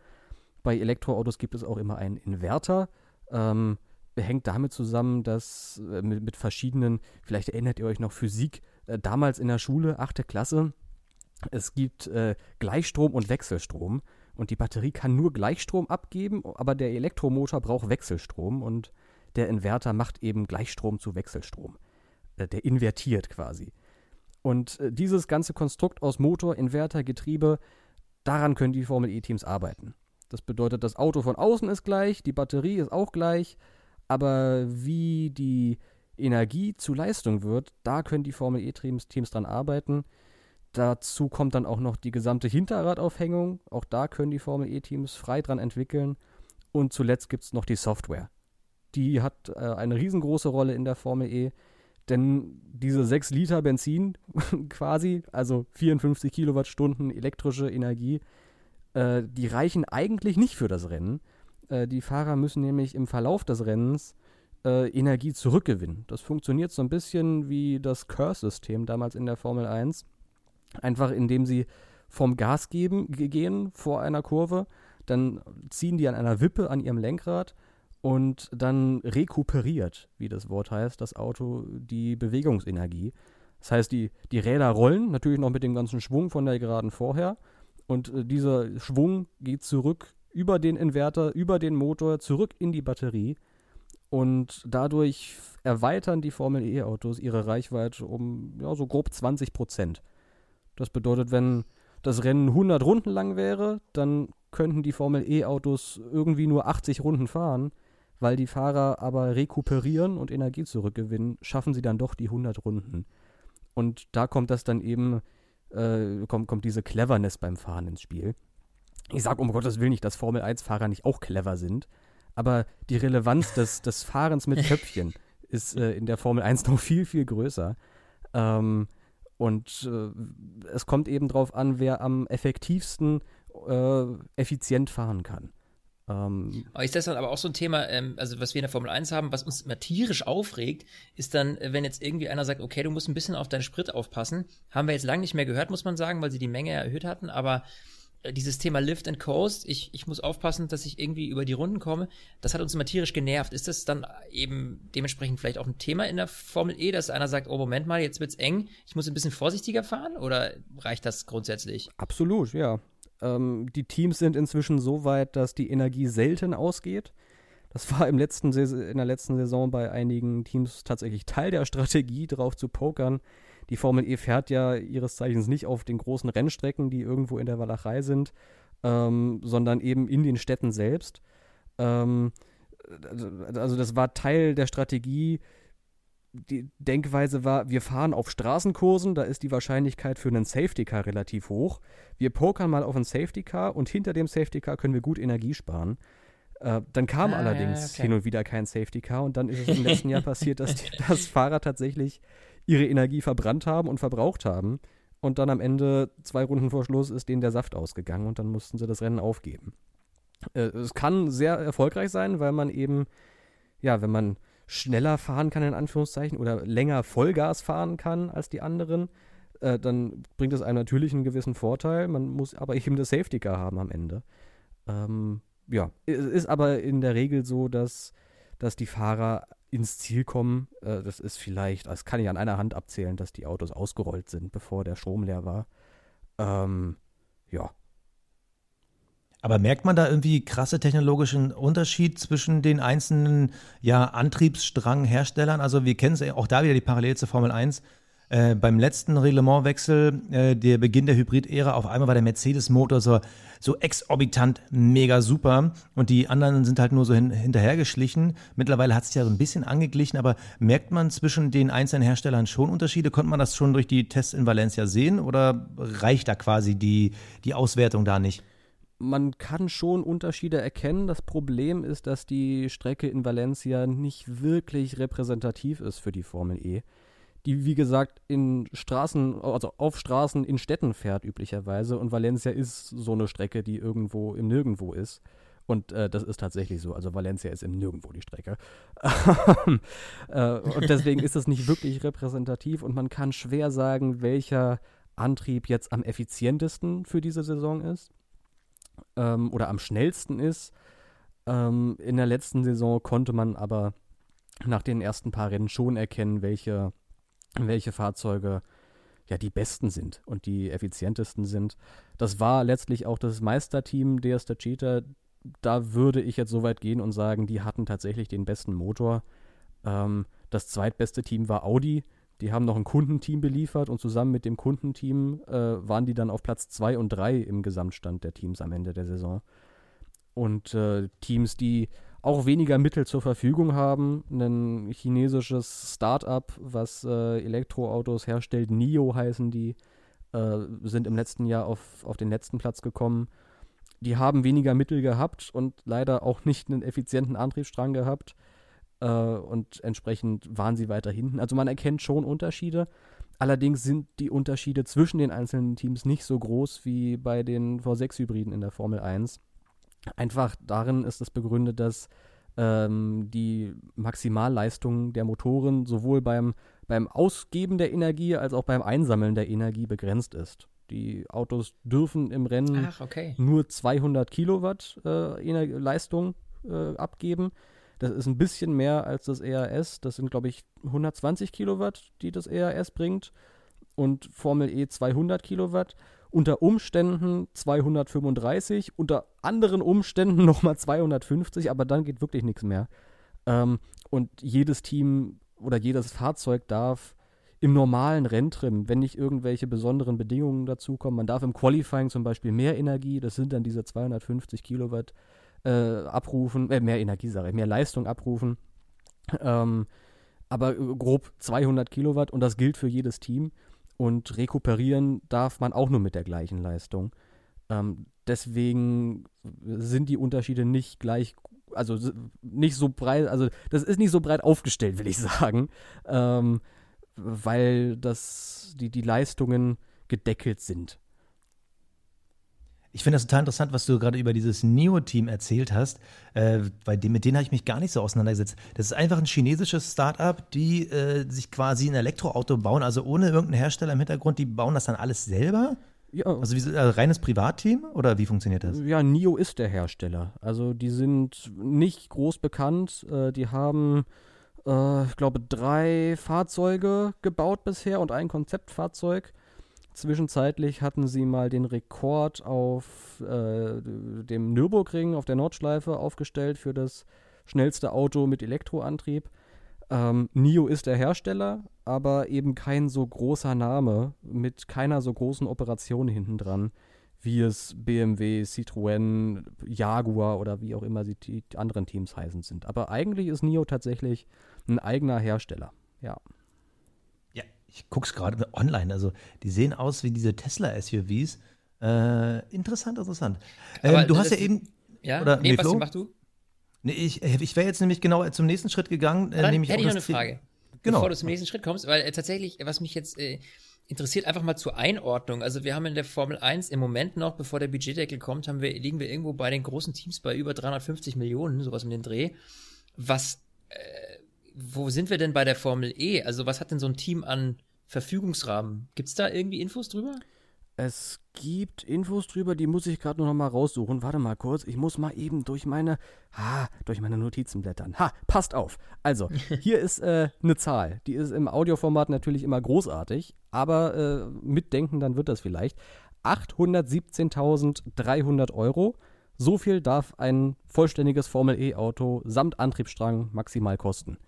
Bei Elektroautos gibt es auch immer einen Inverter. Ähm, hängt damit zusammen, dass äh, mit, mit, verschiedenen, vielleicht erinnert ihr euch noch Physik, äh, damals in der Schule, achte Klasse, es gibt äh, Gleichstrom und Wechselstrom und die Batterie kann nur Gleichstrom abgeben, aber der Elektromotor braucht Wechselstrom und der Inverter macht eben Gleichstrom zu Wechselstrom. Äh, der invertiert quasi. Und äh, dieses ganze Konstrukt aus Motor, Inverter, Getriebe, daran können die Formel E-Teams arbeiten. Das bedeutet, das Auto von außen ist gleich, die Batterie ist auch gleich, aber wie die Energie zu Leistung wird, da können die Formel E-Teams Teams dran arbeiten. Dazu kommt dann auch noch die gesamte Hinterradaufhängung. Auch da können die Formel E-Teams frei dran entwickeln. Und zuletzt gibt es noch die Software. Die hat äh, eine riesengroße Rolle in der Formel E. Denn diese 6 Liter Benzin quasi, also 54 Kilowattstunden elektrische Energie, äh, die reichen eigentlich nicht für das Rennen. Äh, die Fahrer müssen nämlich im Verlauf des Rennens äh, Energie zurückgewinnen. Das funktioniert so ein bisschen wie das Curse-System damals in der Formel 1. Einfach indem sie vom Gas geben, gehen vor einer Kurve, dann ziehen die an einer Wippe an ihrem Lenkrad und dann rekuperiert, wie das Wort heißt, das Auto die Bewegungsenergie. Das heißt, die, die Räder rollen, natürlich noch mit dem ganzen Schwung von der Geraden vorher. Und äh, dieser Schwung geht zurück über den Inverter, über den Motor, zurück in die Batterie. Und dadurch erweitern die Formel E-Autos ihre Reichweite um ja, so grob 20 Prozent. Das bedeutet, wenn das Rennen 100 Runden lang wäre, dann könnten die Formel E-Autos irgendwie nur 80 Runden fahren. Weil die Fahrer aber rekuperieren und Energie zurückgewinnen, schaffen sie dann doch die 100 Runden. Und da kommt das dann eben, äh, kommt, kommt diese Cleverness beim Fahren ins Spiel. Ich sage um Gottes Willen nicht, dass Formel 1-Fahrer nicht auch clever sind, aber die Relevanz des, des Fahrens mit Köpfchen ist äh, in der Formel 1 noch viel, viel größer. Ähm, und äh, es kommt eben darauf an, wer am effektivsten äh, effizient fahren kann. Ähm, ist das dann aber auch so ein Thema, ähm, also was wir in der Formel 1 haben, was uns immer tierisch aufregt, ist dann, äh, wenn jetzt irgendwie einer sagt, okay, du musst ein bisschen auf deinen Sprit aufpassen. Haben wir jetzt lange nicht mehr gehört, muss man sagen, weil sie die Menge erhöht hatten, aber dieses Thema Lift and Coast, ich, ich muss aufpassen, dass ich irgendwie über die Runden komme, das hat uns immer tierisch genervt. Ist das dann eben dementsprechend vielleicht auch ein Thema in der Formel E, dass einer sagt, oh Moment mal, jetzt wird's eng, ich muss ein bisschen vorsichtiger fahren oder reicht das grundsätzlich? Absolut, ja. Ähm, die Teams sind inzwischen so weit, dass die Energie selten ausgeht. Das war im letzten in der letzten Saison bei einigen Teams tatsächlich Teil der Strategie, drauf zu pokern, die Formel E fährt ja ihres Zeichens nicht auf den großen Rennstrecken, die irgendwo in der Walachei sind, ähm, sondern eben in den Städten selbst. Ähm, also das war Teil der Strategie. Die Denkweise war, wir fahren auf Straßenkursen, da ist die Wahrscheinlichkeit für einen Safety Car relativ hoch. Wir pokern mal auf ein Safety Car und hinter dem Safety Car können wir gut Energie sparen. Äh, dann kam ah, allerdings ja, okay. hin und wieder kein Safety Car und dann ist es im letzten Jahr passiert, dass das Fahrer tatsächlich ihre Energie verbrannt haben und verbraucht haben. Und dann am Ende, zwei Runden vor Schluss, ist denen der Saft ausgegangen und dann mussten sie das Rennen aufgeben. Äh, es kann sehr erfolgreich sein, weil man eben, ja, wenn man schneller fahren kann, in Anführungszeichen, oder länger Vollgas fahren kann als die anderen, äh, dann bringt es einem natürlich einen gewissen Vorteil. Man muss aber eben das Safety Car haben am Ende. Ähm, ja, es ist aber in der Regel so, dass, dass die Fahrer ins Ziel kommen. Äh, das ist vielleicht, das kann ich an einer Hand abzählen, dass die Autos ausgerollt sind, bevor der Strom leer war. Ähm, ja. Aber merkt man da irgendwie krasse technologischen Unterschied zwischen den einzelnen ja, Antriebsstrangherstellern? Also wir kennen es auch da wieder die Parallele zur Formel 1. Äh, beim letzten Reglementwechsel, äh, der Beginn der Hybrid-Ära, auf einmal war der Mercedes-Motor so, so exorbitant mega super und die anderen sind halt nur so hin, hinterhergeschlichen. Mittlerweile hat es ja so ein bisschen angeglichen, aber merkt man zwischen den einzelnen Herstellern schon Unterschiede? Konnte man das schon durch die Tests in Valencia sehen oder reicht da quasi die, die Auswertung da nicht? man kann schon Unterschiede erkennen. Das Problem ist, dass die Strecke in Valencia nicht wirklich repräsentativ ist für die Formel E die wie gesagt in Straßen, also auf Straßen in Städten fährt üblicherweise und Valencia ist so eine Strecke, die irgendwo im Nirgendwo ist. Und äh, das ist tatsächlich so. Also Valencia ist im Nirgendwo die Strecke. äh, und deswegen ist es nicht wirklich repräsentativ und man kann schwer sagen, welcher Antrieb jetzt am effizientesten für diese Saison ist ähm, oder am schnellsten ist. Ähm, in der letzten Saison konnte man aber nach den ersten paar Rennen schon erkennen, welche welche Fahrzeuge ja die besten sind und die effizientesten sind. Das war letztlich auch das Meisterteam der Cheetah. Da würde ich jetzt so weit gehen und sagen, die hatten tatsächlich den besten Motor. Ähm, das zweitbeste Team war Audi. Die haben noch ein Kundenteam beliefert und zusammen mit dem Kundenteam äh, waren die dann auf Platz 2 und 3 im Gesamtstand der Teams am Ende der Saison. Und äh, Teams, die auch weniger Mittel zur Verfügung haben. Ein chinesisches Start-up, was äh, Elektroautos herstellt, NIO heißen die, äh, sind im letzten Jahr auf, auf den letzten Platz gekommen. Die haben weniger Mittel gehabt und leider auch nicht einen effizienten Antriebsstrang gehabt. Äh, und entsprechend waren sie weiter hinten. Also man erkennt schon Unterschiede. Allerdings sind die Unterschiede zwischen den einzelnen Teams nicht so groß wie bei den V6-Hybriden in der Formel 1 Einfach darin ist es begründet, dass ähm, die Maximalleistung der Motoren sowohl beim, beim Ausgeben der Energie als auch beim Einsammeln der Energie begrenzt ist. Die Autos dürfen im Rennen Ach, okay. nur 200 Kilowatt äh, Leistung äh, abgeben. Das ist ein bisschen mehr als das ERS. Das sind, glaube ich, 120 Kilowatt, die das ERS bringt. Und Formel E 200 Kilowatt unter Umständen 235, unter anderen Umständen nochmal 250, aber dann geht wirklich nichts mehr. Ähm, und jedes Team oder jedes Fahrzeug darf im normalen Renntrim, wenn nicht irgendwelche besonderen Bedingungen dazukommen, man darf im Qualifying zum Beispiel mehr Energie, das sind dann diese 250 Kilowatt, äh, abrufen, äh, mehr Energie, sage ich, mehr Leistung abrufen. Ähm, aber grob 200 Kilowatt und das gilt für jedes Team. Und rekuperieren darf man auch nur mit der gleichen Leistung. Ähm, deswegen sind die Unterschiede nicht gleich, also nicht so breit, also das ist nicht so breit aufgestellt, will ich sagen, ähm, weil das, die, die Leistungen gedeckelt sind. Ich finde das total interessant, was du gerade über dieses Neo-Team erzählt hast, äh, bei dem, mit denen habe ich mich gar nicht so auseinandergesetzt. Das ist einfach ein chinesisches Start-up, die äh, sich quasi ein Elektroauto bauen, also ohne irgendeinen Hersteller im Hintergrund, die bauen das dann alles selber? Ja. Also wie, äh, reines Privatteam oder wie funktioniert das? Ja, NIO ist der Hersteller. Also die sind nicht groß bekannt. Äh, die haben, äh, ich glaube, drei Fahrzeuge gebaut bisher und ein Konzeptfahrzeug. Zwischenzeitlich hatten sie mal den Rekord auf äh, dem Nürburgring auf der Nordschleife aufgestellt für das schnellste Auto mit Elektroantrieb. Ähm, NIO ist der Hersteller, aber eben kein so großer Name mit keiner so großen Operation hinten dran, wie es BMW, Citroën, Jaguar oder wie auch immer sie die anderen Teams heißen sind. Aber eigentlich ist NIO tatsächlich ein eigener Hersteller. Ja ich gucke es gerade online, also die sehen aus wie diese Tesla-SUVs. Äh, interessant, interessant. Ähm, du hast ja eben. Ja, oder, nee, nee Basti, mach du. Nee, ich, äh, ich wäre jetzt nämlich genau zum nächsten Schritt gegangen. Äh, nämlich hätte ich noch eine Frage. Genau. Bevor du zum nächsten Schritt kommst, weil äh, tatsächlich, was mich jetzt äh, interessiert, einfach mal zur Einordnung. Also wir haben in der Formel 1 im Moment noch, bevor der Budgetdeckel kommt, haben wir, liegen wir irgendwo bei den großen Teams bei über 350 Millionen, sowas um den Dreh. Was, äh, wo sind wir denn bei der Formel E? Also was hat denn so ein Team an Verfügungsrahmen. Gibt es da irgendwie Infos drüber? Es gibt Infos drüber, die muss ich gerade nur noch mal raussuchen. Warte mal kurz, ich muss mal eben durch meine, ha, durch meine Notizen blättern. Ha, passt auf. Also, hier ist äh, eine Zahl. Die ist im Audioformat natürlich immer großartig, aber äh, mitdenken, dann wird das vielleicht. 817.300 Euro. So viel darf ein vollständiges Formel-E-Auto samt Antriebsstrang maximal kosten.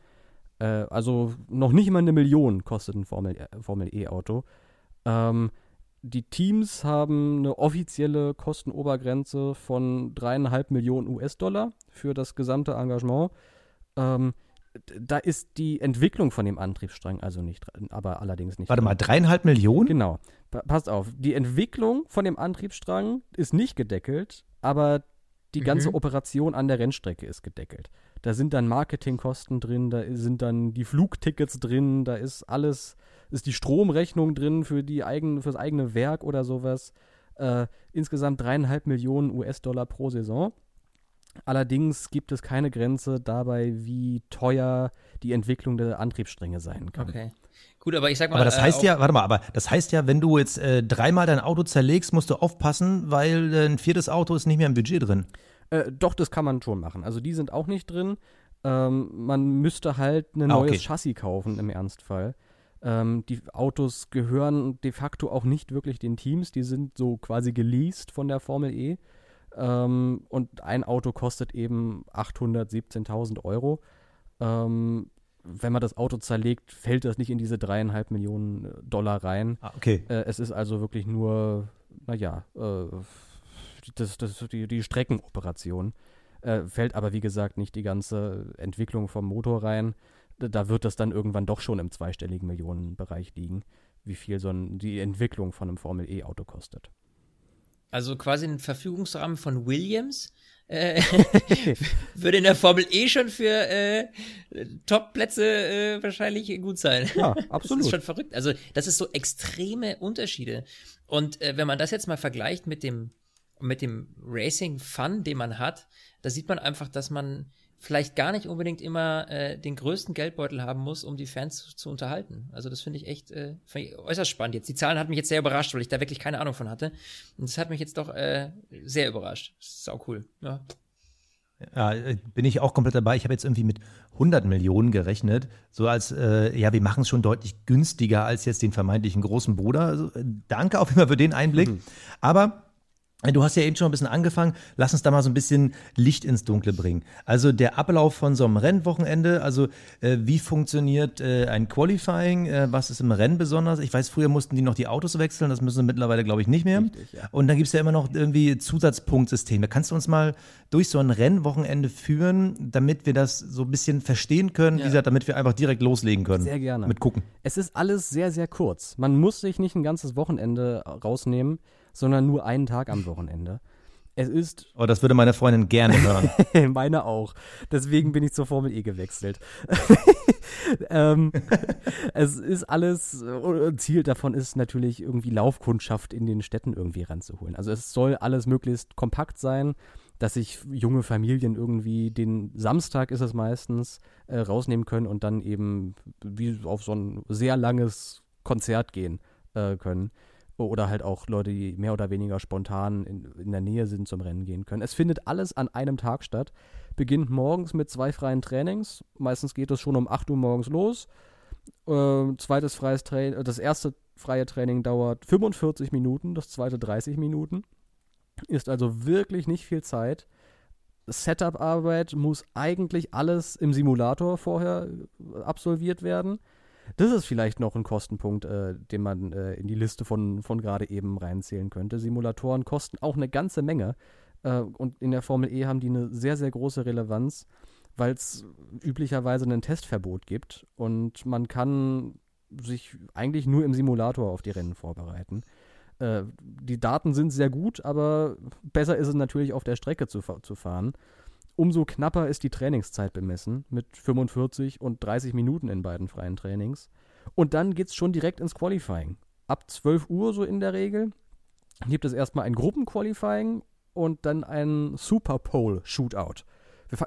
Äh, also noch nicht mal eine Million kostet ein Formel, äh. Ähm, die Teams haben eine offizielle Kostenobergrenze von dreieinhalb Millionen US-Dollar für das gesamte Engagement. Ähm, da ist die Entwicklung von dem Antriebsstrang also nicht, aber allerdings nicht. Warte mal, dreieinhalb Millionen? Genau. Pa passt auf. Die Entwicklung von dem Antriebsstrang ist nicht gedeckelt, aber die ganze Mhm. Operation an der Rennstrecke ist gedeckelt. Da sind dann Marketingkosten drin, da sind dann die Flugtickets drin, da ist alles, ist die Stromrechnung drin für die eigen, fürs eigene Werk oder sowas. Äh, insgesamt dreieinhalb Millionen US-Dollar pro Saison. Allerdings gibt es keine Grenze dabei, wie teuer die Entwicklung der Antriebsstränge sein kann. Okay. Gut, aber ich sag mal. Aber das äh, heißt ja, warte mal, aber das heißt ja, wenn du jetzt äh, dreimal dein Auto zerlegst, musst du aufpassen, weil äh, ein viertes Auto ist nicht mehr im Budget drin. Äh, doch, das kann man schon machen. Also die sind auch nicht drin. Ähm, man müsste halt ein Ah, neues okay. Chassis kaufen im Ernstfall. Ähm, die Autos gehören de facto auch nicht wirklich den Teams. Die sind so quasi geleast von der Formel E. Ähm, und ein Auto kostet eben 817.000 Euro. Ähm, wenn man das Auto zerlegt, fällt das nicht in diese dreieinhalb Millionen äh, Dollar rein. Ah, okay. Äh, es ist also wirklich nur, naja, äh, das, das, die, die Streckenoperation. Äh, fällt aber, wie gesagt, nicht die ganze Entwicklung vom Motor rein. Da- Da wird das dann irgendwann doch schon im zweistelligen Millionenbereich liegen, wie viel so ein, die Entwicklung von einem Formel-E-Auto kostet. Also quasi ein Verfügungsrahmen von Williams äh, würde in der Formel E schon für äh, Top-Plätze äh, wahrscheinlich gut sein. Ja, Das absolut. ist schon verrückt. Also das ist so extreme Unterschiede. Und äh, wenn man das jetzt mal vergleicht mit dem mit dem Racing-Fun, den man hat, da sieht man einfach, dass man vielleicht gar nicht unbedingt immer äh, den größten Geldbeutel haben muss, um die Fans zu, zu unterhalten. Also das finde ich echt äh, ich äußerst spannend jetzt. Die Zahlen hat mich jetzt sehr überrascht, weil ich da wirklich keine Ahnung von hatte. Und das hat mich jetzt doch äh, sehr überrascht. Das ist sau cool. Ja. Ja, äh, bin ich auch komplett dabei. Ich habe jetzt irgendwie mit 100 Millionen gerechnet. So als, äh, ja, wir machen es schon deutlich günstiger als jetzt den vermeintlichen großen Bruder. Also, äh, danke auf jeden Fall für den Einblick. Aber äh, Du hast ja eben schon ein bisschen angefangen. Lass uns da mal so ein bisschen Licht ins Dunkle bringen. Also der Ablauf von so einem Rennwochenende, also äh, wie funktioniert äh, ein Qualifying, äh, was ist im Rennen besonders? Ich weiß, früher mussten die noch die Autos wechseln, das müssen sie mittlerweile, glaube ich, nicht mehr. Und dann gibt es ja immer noch irgendwie Zusatzpunktsysteme. Kannst du uns mal durch so ein Rennwochenende führen, damit wir das so ein bisschen verstehen können, wie gesagt, damit wir einfach direkt loslegen können? Sehr gerne. Mit gucken. Es ist alles sehr, sehr kurz. Man muss sich nicht ein ganzes Wochenende rausnehmen, sondern nur einen Tag am Wochenende. Es ist Oh, das würde meine Freundin gerne hören. Meine auch. Deswegen bin ich zur Formel E gewechselt. ähm, es ist alles, äh, Ziel davon ist natürlich irgendwie Laufkundschaft in den Städten irgendwie ranzuholen. Also es soll alles möglichst kompakt sein, dass sich junge Familien irgendwie den Samstag ist es meistens äh, rausnehmen können und dann eben wie auf so ein sehr langes Konzert gehen äh, können. Oder halt auch Leute, die mehr oder weniger spontan in, in der Nähe sind, zum Rennen gehen können. Es findet alles an einem Tag statt. Beginnt morgens mit zwei freien Trainings. Meistens geht es schon um 8 Uhr morgens los. Äh, zweites freies Training, das erste freie Training dauert 45 Minuten, das zweite 30 Minuten. Ist also wirklich nicht viel Zeit. Setup-Arbeit muss eigentlich alles im Simulator vorher äh, absolviert werden. Das ist vielleicht noch ein Kostenpunkt, äh, den man äh, in die Liste von, von gerade eben reinzählen könnte. Simulatoren kosten auch eine ganze Menge. Äh, und in der Formel E haben die eine sehr, sehr große Relevanz, weil es üblicherweise ein Testverbot gibt. Und man kann sich eigentlich nur im Simulator auf die Rennen vorbereiten. Äh, die Daten sind sehr gut, aber besser ist es natürlich auf der Strecke zu, zu fahren. Umso knapper ist die Trainingszeit bemessen, mit 45 und 30 Minuten in beiden freien Trainings. Und dann geht es schon direkt ins Qualifying. Ab 12 Uhr so in der Regel gibt es erstmal ein Gruppenqualifying und dann ein Super Pole Shootout.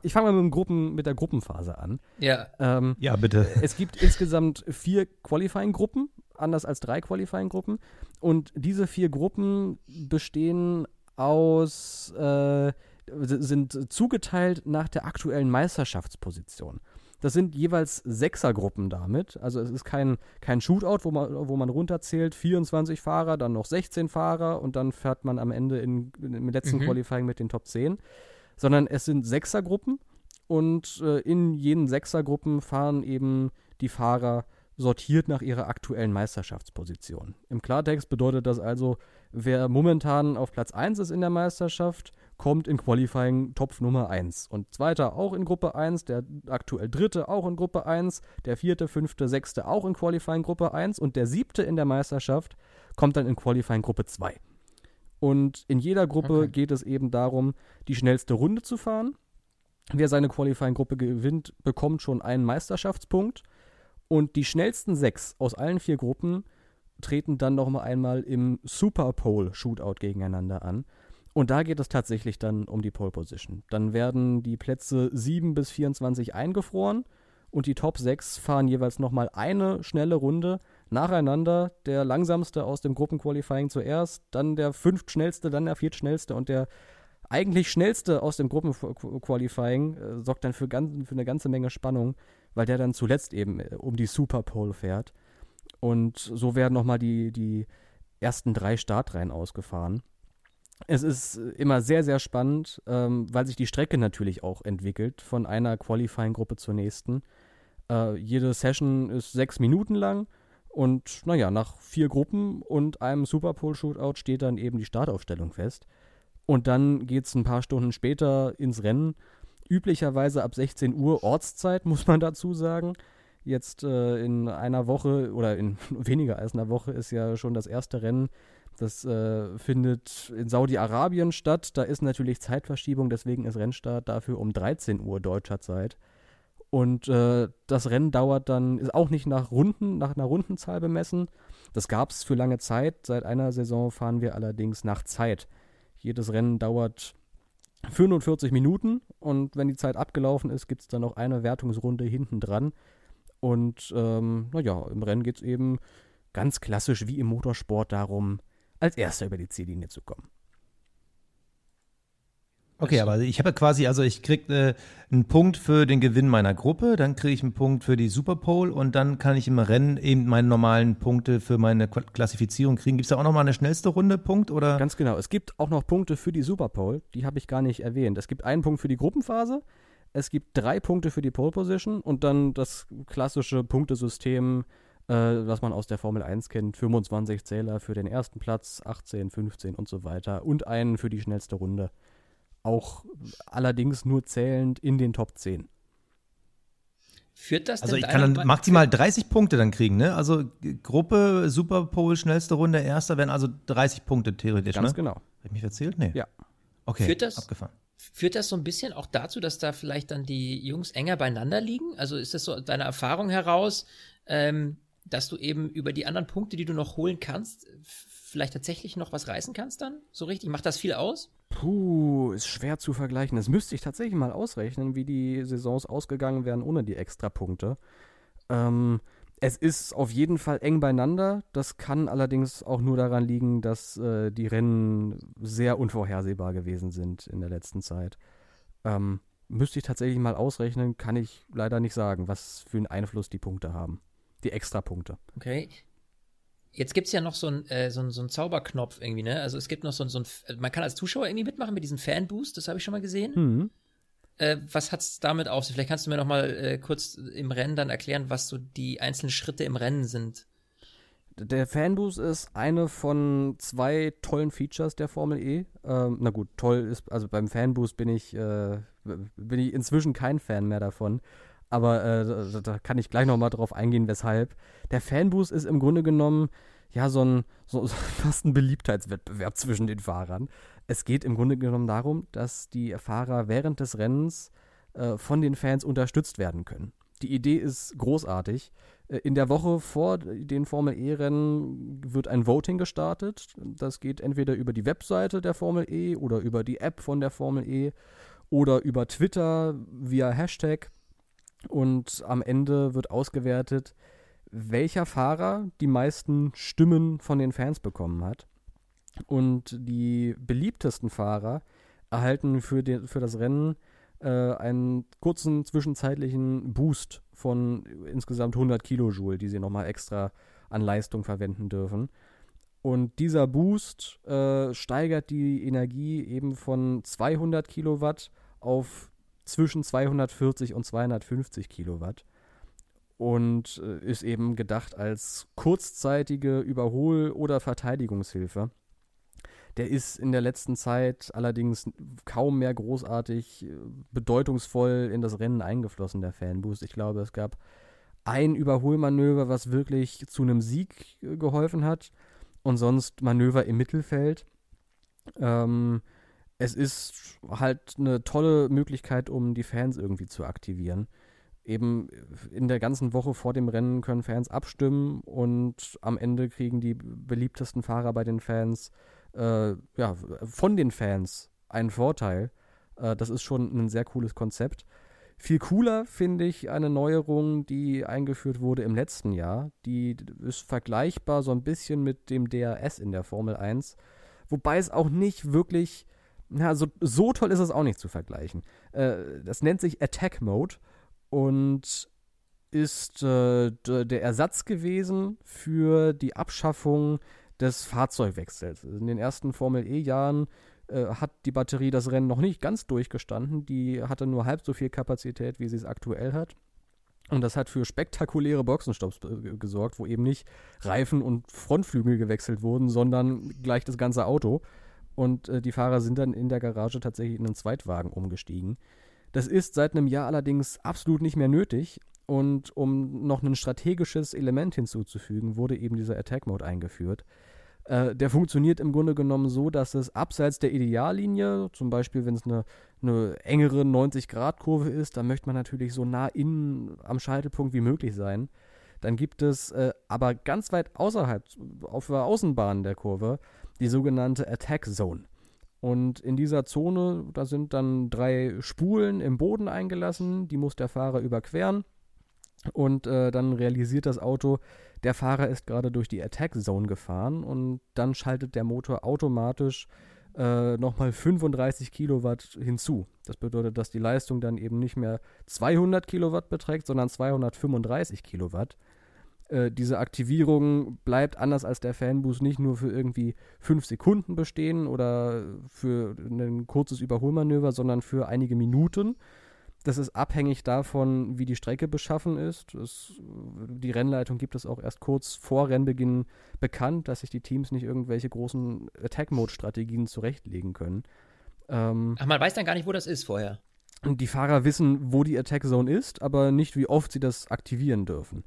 Ich fange mal mit, dem Gruppen, mit der Gruppenphase an. Ja, Ähm, Ja, bitte. es gibt insgesamt vier Qualifying-Gruppen, anders als drei Qualifying-Gruppen. Und diese vier Gruppen bestehen aus, äh, sind zugeteilt nach der aktuellen Meisterschaftsposition. Das sind jeweils Sechsergruppen damit. Also es ist kein, kein Shootout, wo man, wo man runterzählt, 24 Fahrer, dann noch 16 Fahrer und dann fährt man am Ende in, im letzten Mhm. Qualifying mit den Top 10. Sondern es sind Sechsergruppen und äh, in jenen Sechsergruppen fahren eben die Fahrer sortiert nach ihrer aktuellen Meisterschaftsposition. Im Klartext bedeutet das also, wer momentan auf Platz 1 ist in der Meisterschaft, kommt in Qualifying Topf Nummer 1. Und zweiter auch in Gruppe 1, der aktuell dritte auch in Gruppe 1, der vierte, fünfte, sechste auch in Qualifying Gruppe 1 und der siebte in der Meisterschaft kommt dann in Qualifying Gruppe 2. Und in jeder Gruppe okay. geht es eben darum, die schnellste Runde zu fahren. Wer seine Qualifying-Gruppe gewinnt, bekommt schon einen Meisterschaftspunkt. Und die schnellsten sechs aus allen vier Gruppen treten dann noch mal einmal im Super Pole Shootout gegeneinander an. Und da geht es tatsächlich dann um die Pole Position. Dann werden die Plätze 7 bis 24 eingefroren und die Top 6 fahren jeweils noch mal eine schnelle Runde nacheinander. Der langsamste aus dem Gruppenqualifying zuerst, dann der fünftschnellste, dann der viertschnellste und der eigentlich schnellste aus dem Gruppenqualifying äh, sorgt dann für, ganz, für eine ganze Menge Spannung weil der dann zuletzt eben äh, um die Super Pole fährt. Und so werden nochmal die, die ersten drei Startreihen ausgefahren. Es ist immer sehr, sehr spannend, ähm, weil sich die Strecke natürlich auch entwickelt von einer Qualifying-Gruppe zur nächsten. Äh, jede Session ist sechs Minuten lang und naja, nach vier Gruppen und einem Super Pole Shootout steht dann eben die Startaufstellung fest. Und dann geht es ein paar Stunden später ins Rennen üblicherweise ab 16 Uhr Ortszeit, muss man dazu sagen. Jetzt äh, in einer Woche oder in weniger als einer Woche ist ja schon das erste Rennen. Das äh, findet in Saudi-Arabien statt. Da ist natürlich Zeitverschiebung, deswegen ist Rennstart dafür um 13 Uhr deutscher Zeit. Und äh, das Rennen dauert dann, ist auch nicht nach Runden, nach einer Rundenzahl bemessen. Das gab es für lange Zeit. Seit einer Saison fahren wir allerdings nach Zeit. Jedes Rennen dauert 45 Minuten und wenn die Zeit abgelaufen ist, gibt es dann noch eine Wertungsrunde hinten dran. Und ähm, naja, im Rennen geht es eben ganz klassisch wie im Motorsport darum, als Erster über die Ziellinie zu kommen. Okay, aber ich habe quasi, also ich kriege äh, einen Punkt für den Gewinn meiner Gruppe, dann kriege ich einen Punkt für die Superpole und dann kann ich im Rennen eben meine normalen Punkte für meine Klassifizierung kriegen. Gibt es da auch nochmal eine schnellste Runde Punkt oder? Ganz genau. Es gibt auch noch Punkte für die Superpole, die habe ich gar nicht erwähnt. Es gibt einen Punkt für die Gruppenphase, es gibt drei Punkte für die Pole Position und dann das klassische Punktesystem, äh, was man aus der Formel 1 kennt. 25 Zähler für den ersten Platz, 18, 15 und so weiter und einen für die schnellste Runde auch allerdings nur zählend in den Top 10. Führt das Also ich kann dann maximal 30 Punkte dann kriegen, ne? Also Gruppe, Superpole, schnellste Runde, erster wären also 30 Punkte theoretisch, Ganz ne? genau. Habe ich mich erzählt? Nee. Ja. Okay, führt das, abgefahren. Führt das so ein bisschen auch dazu, dass da vielleicht dann die Jungs enger beieinander liegen? Also ist das so deine Erfahrung heraus, ähm, dass du eben über die anderen Punkte, die du noch holen kannst, vielleicht tatsächlich noch was reißen kannst dann? So richtig? Macht das viel aus? Puh, ist schwer zu vergleichen. Das müsste ich tatsächlich mal ausrechnen, wie die Saisons ausgegangen wären ohne die Extrapunkte. Ähm, es ist auf jeden Fall eng beieinander. Das kann allerdings auch nur daran liegen, dass äh, die Rennen sehr unvorhersehbar gewesen sind in der letzten Zeit. Ähm, müsste ich tatsächlich mal ausrechnen, kann ich leider nicht sagen, was für einen Einfluss die Punkte haben. Die Extrapunkte. Okay. Jetzt gibt es ja noch so einen äh, so so ein Zauberknopf irgendwie, ne? Also es gibt noch so, so ein, man kann als Zuschauer irgendwie mitmachen mit diesem Fanboost, das habe ich schon mal gesehen. Mhm. Äh, was hat es damit auf sich? Vielleicht kannst du mir noch mal äh, kurz im Rennen dann erklären, was so die einzelnen Schritte im Rennen sind. Der Fanboost ist eine von zwei tollen Features der Formel E. Ähm, na gut, toll ist, also beim Fanboost bin ich, äh, bin ich inzwischen kein Fan mehr davon aber äh, da, da, kann ich gleich nochmal drauf eingehen, weshalb. Der Fanboost ist im Grunde genommen ja so ein so, so fast ein Beliebtheitswettbewerb zwischen den Fahrern. Es geht im Grunde genommen darum, dass die Fahrer während des Rennens äh, von den Fans unterstützt werden können. Die Idee ist großartig. Äh, in der Woche vor den Formel E-Rennen wird ein Voting gestartet. Das geht entweder über die Webseite der Formel E oder über die App von der Formel E oder über Twitter via Hashtag. Und am Ende wird ausgewertet, welcher Fahrer die meisten Stimmen von den Fans bekommen hat. Und die beliebtesten Fahrer erhalten für, den, für das Rennen äh, einen kurzen zwischenzeitlichen Boost von insgesamt 100 Kilojoule, die sie nochmal extra an Leistung verwenden dürfen. Und dieser Boost äh, steigert die Energie eben von 200 Kilowatt auf zwischen 240 und 250 Kilowatt und äh, ist eben gedacht als kurzzeitige Überhol- oder Verteidigungshilfe. Der ist in der letzten Zeit allerdings kaum mehr großartig äh, bedeutungsvoll in das Rennen eingeflossen, der Fanboost. Ich glaube, es gab ein Überholmanöver, was wirklich zu einem Sieg äh, geholfen hat und sonst Manöver im Mittelfeld. Ähm, es ist halt eine tolle Möglichkeit, um die Fans irgendwie zu aktivieren. Eben in der ganzen Woche vor dem Rennen können Fans abstimmen und am Ende kriegen die beliebtesten Fahrer bei den Fans, äh, ja, von den Fans einen Vorteil. Äh, das ist schon ein sehr cooles Konzept. Viel cooler finde ich eine Neuerung, die eingeführt wurde im letzten Jahr. Die ist vergleichbar so ein bisschen mit dem DRS in der Formel 1, wobei es auch nicht wirklich, na, so, so toll ist es auch nicht zu vergleichen. Äh, das nennt sich Attack Mode und ist äh, der Ersatz gewesen für die Abschaffung des Fahrzeugwechsels. In den ersten Formel E-Jahren äh, hat die Batterie das Rennen noch nicht ganz durchgestanden. Die hatte nur halb so viel Kapazität, wie sie es aktuell hat. Und das hat für spektakuläre Boxenstopps äh, gesorgt, wo eben nicht Reifen und Frontflügel gewechselt wurden, sondern gleich das ganze Auto. Und äh, die Fahrer sind dann in der Garage tatsächlich in einen Zweitwagen umgestiegen. Das ist seit einem Jahr allerdings absolut nicht mehr nötig. Und um noch ein strategisches Element hinzuzufügen, wurde eben dieser Attack Mode eingeführt. Äh, der funktioniert im Grunde genommen so, dass es abseits der Ideallinie, zum Beispiel wenn es eine, eine engere 90-Grad-Kurve ist, dann möchte man natürlich so nah innen am Scheitelpunkt wie möglich sein. Dann gibt es äh, aber ganz weit außerhalb, auf der Außenbahn der Kurve, die sogenannte Attack Zone. Und in dieser Zone, da sind dann drei Spulen im Boden eingelassen, die muss der Fahrer überqueren. Und äh, dann realisiert das Auto, der Fahrer ist gerade durch die Attack Zone gefahren und dann schaltet der Motor automatisch äh, nochmal 35 Kilowatt hinzu. Das bedeutet, dass die Leistung dann eben nicht mehr 200 Kilowatt beträgt, sondern 235 Kilowatt. Äh, diese Aktivierung bleibt anders als der Fanboost nicht nur für irgendwie 5 Sekunden bestehen oder für ein kurzes Überholmanöver, sondern für einige Minuten. Das ist abhängig davon, wie die Strecke beschaffen ist. Es, die Rennleitung gibt es auch erst kurz vor Rennbeginn bekannt, dass sich die Teams nicht irgendwelche großen Attack-Mode-Strategien zurechtlegen können. Ähm, Ach, man weiß dann gar nicht, wo das ist vorher. Die Fahrer wissen, wo die Attack Zone ist, aber nicht, wie oft sie das aktivieren dürfen.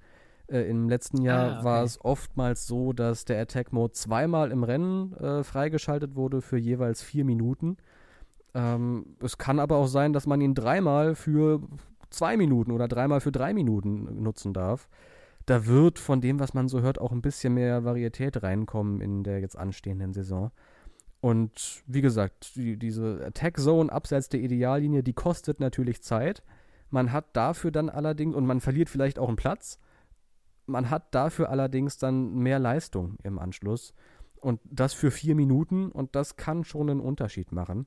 Äh, Im letzten Jahr ah, okay. war es oftmals so, dass der Attack Mode zweimal im Rennen äh, freigeschaltet wurde für jeweils vier Minuten. Ähm, es kann aber auch sein, dass man ihn dreimal für zwei Minuten oder dreimal für drei Minuten nutzen darf. Da wird von dem, was man so hört, auch ein bisschen mehr Varietät reinkommen in der jetzt anstehenden Saison. Und wie gesagt, die, diese Attack Zone abseits der Ideallinie, die kostet natürlich Zeit. Man hat dafür dann allerdings, und man verliert vielleicht auch einen Platz, man hat dafür allerdings dann mehr Leistung im Anschluss. Und das für vier Minuten und das kann schon einen Unterschied machen.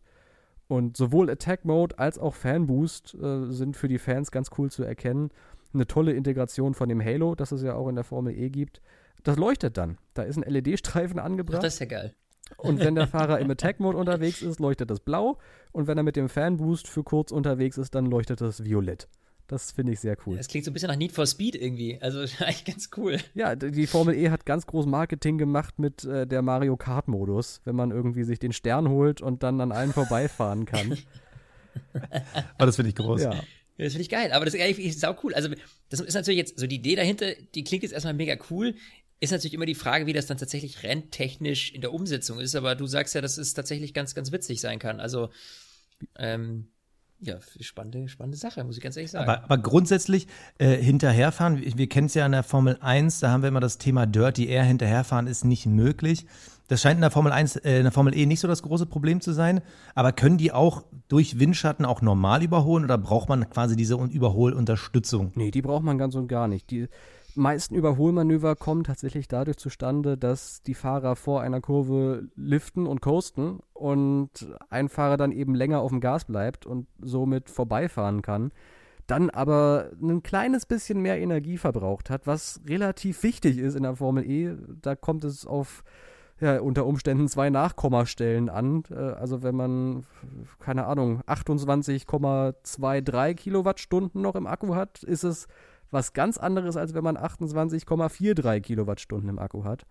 Und sowohl Attack Mode als auch Fanboost äh, sind für die Fans ganz cool zu erkennen. Eine tolle Integration von dem Halo, das es ja auch in der Formel E gibt. Das leuchtet dann. Da ist ein LED-Streifen angebracht. Ach, das ist ja geil. Und wenn der Fahrer im Attack-Mode unterwegs ist, leuchtet das blau. Und wenn er mit dem Fanboost für kurz unterwegs ist, dann leuchtet das violett. Das finde ich sehr cool. Das klingt so ein bisschen nach Need for Speed irgendwie. Also eigentlich ganz cool. Ja, die Formel E hat ganz groß Marketing gemacht mit äh, der Mario Kart-Modus, wenn man irgendwie sich den Stern holt und dann an allen vorbeifahren kann. oh, das finde ich groß. Ja. Das finde ich geil, aber das ist eigentlich sau cool. Also, das ist natürlich jetzt so die Idee dahinter, die klingt jetzt erstmal mega cool. Ist natürlich immer die Frage, wie das dann tatsächlich renntechnisch in der Umsetzung ist, aber du sagst ja, dass es tatsächlich ganz, ganz witzig sein kann. Also, ähm, ja, spannende, spannende Sache, muss ich ganz ehrlich sagen. Aber, aber grundsätzlich äh, hinterherfahren, wir, wir kennen es ja in der Formel 1, da haben wir immer das Thema Dirty Air, hinterherfahren ist nicht möglich. Das scheint in der Formel 1, äh, in der Formel E nicht so das große Problem zu sein. Aber können die auch durch Windschatten auch normal überholen oder braucht man quasi diese Überholunterstützung? Nee, die braucht man ganz und gar nicht. Die, meisten Überholmanöver kommen tatsächlich dadurch zustande, dass die Fahrer vor einer Kurve liften und coasten und ein Fahrer dann eben länger auf dem Gas bleibt und somit vorbeifahren kann, dann aber ein kleines bisschen mehr Energie verbraucht hat, was relativ wichtig ist in der Formel E. Da kommt es auf ja, unter Umständen zwei Nachkommastellen an. Äh, also wenn man, keine Ahnung, 28,23 Kilowattstunden noch im Akku hat, ist es was ganz anderes, als wenn man 28,43 Kilowattstunden im Akku hat.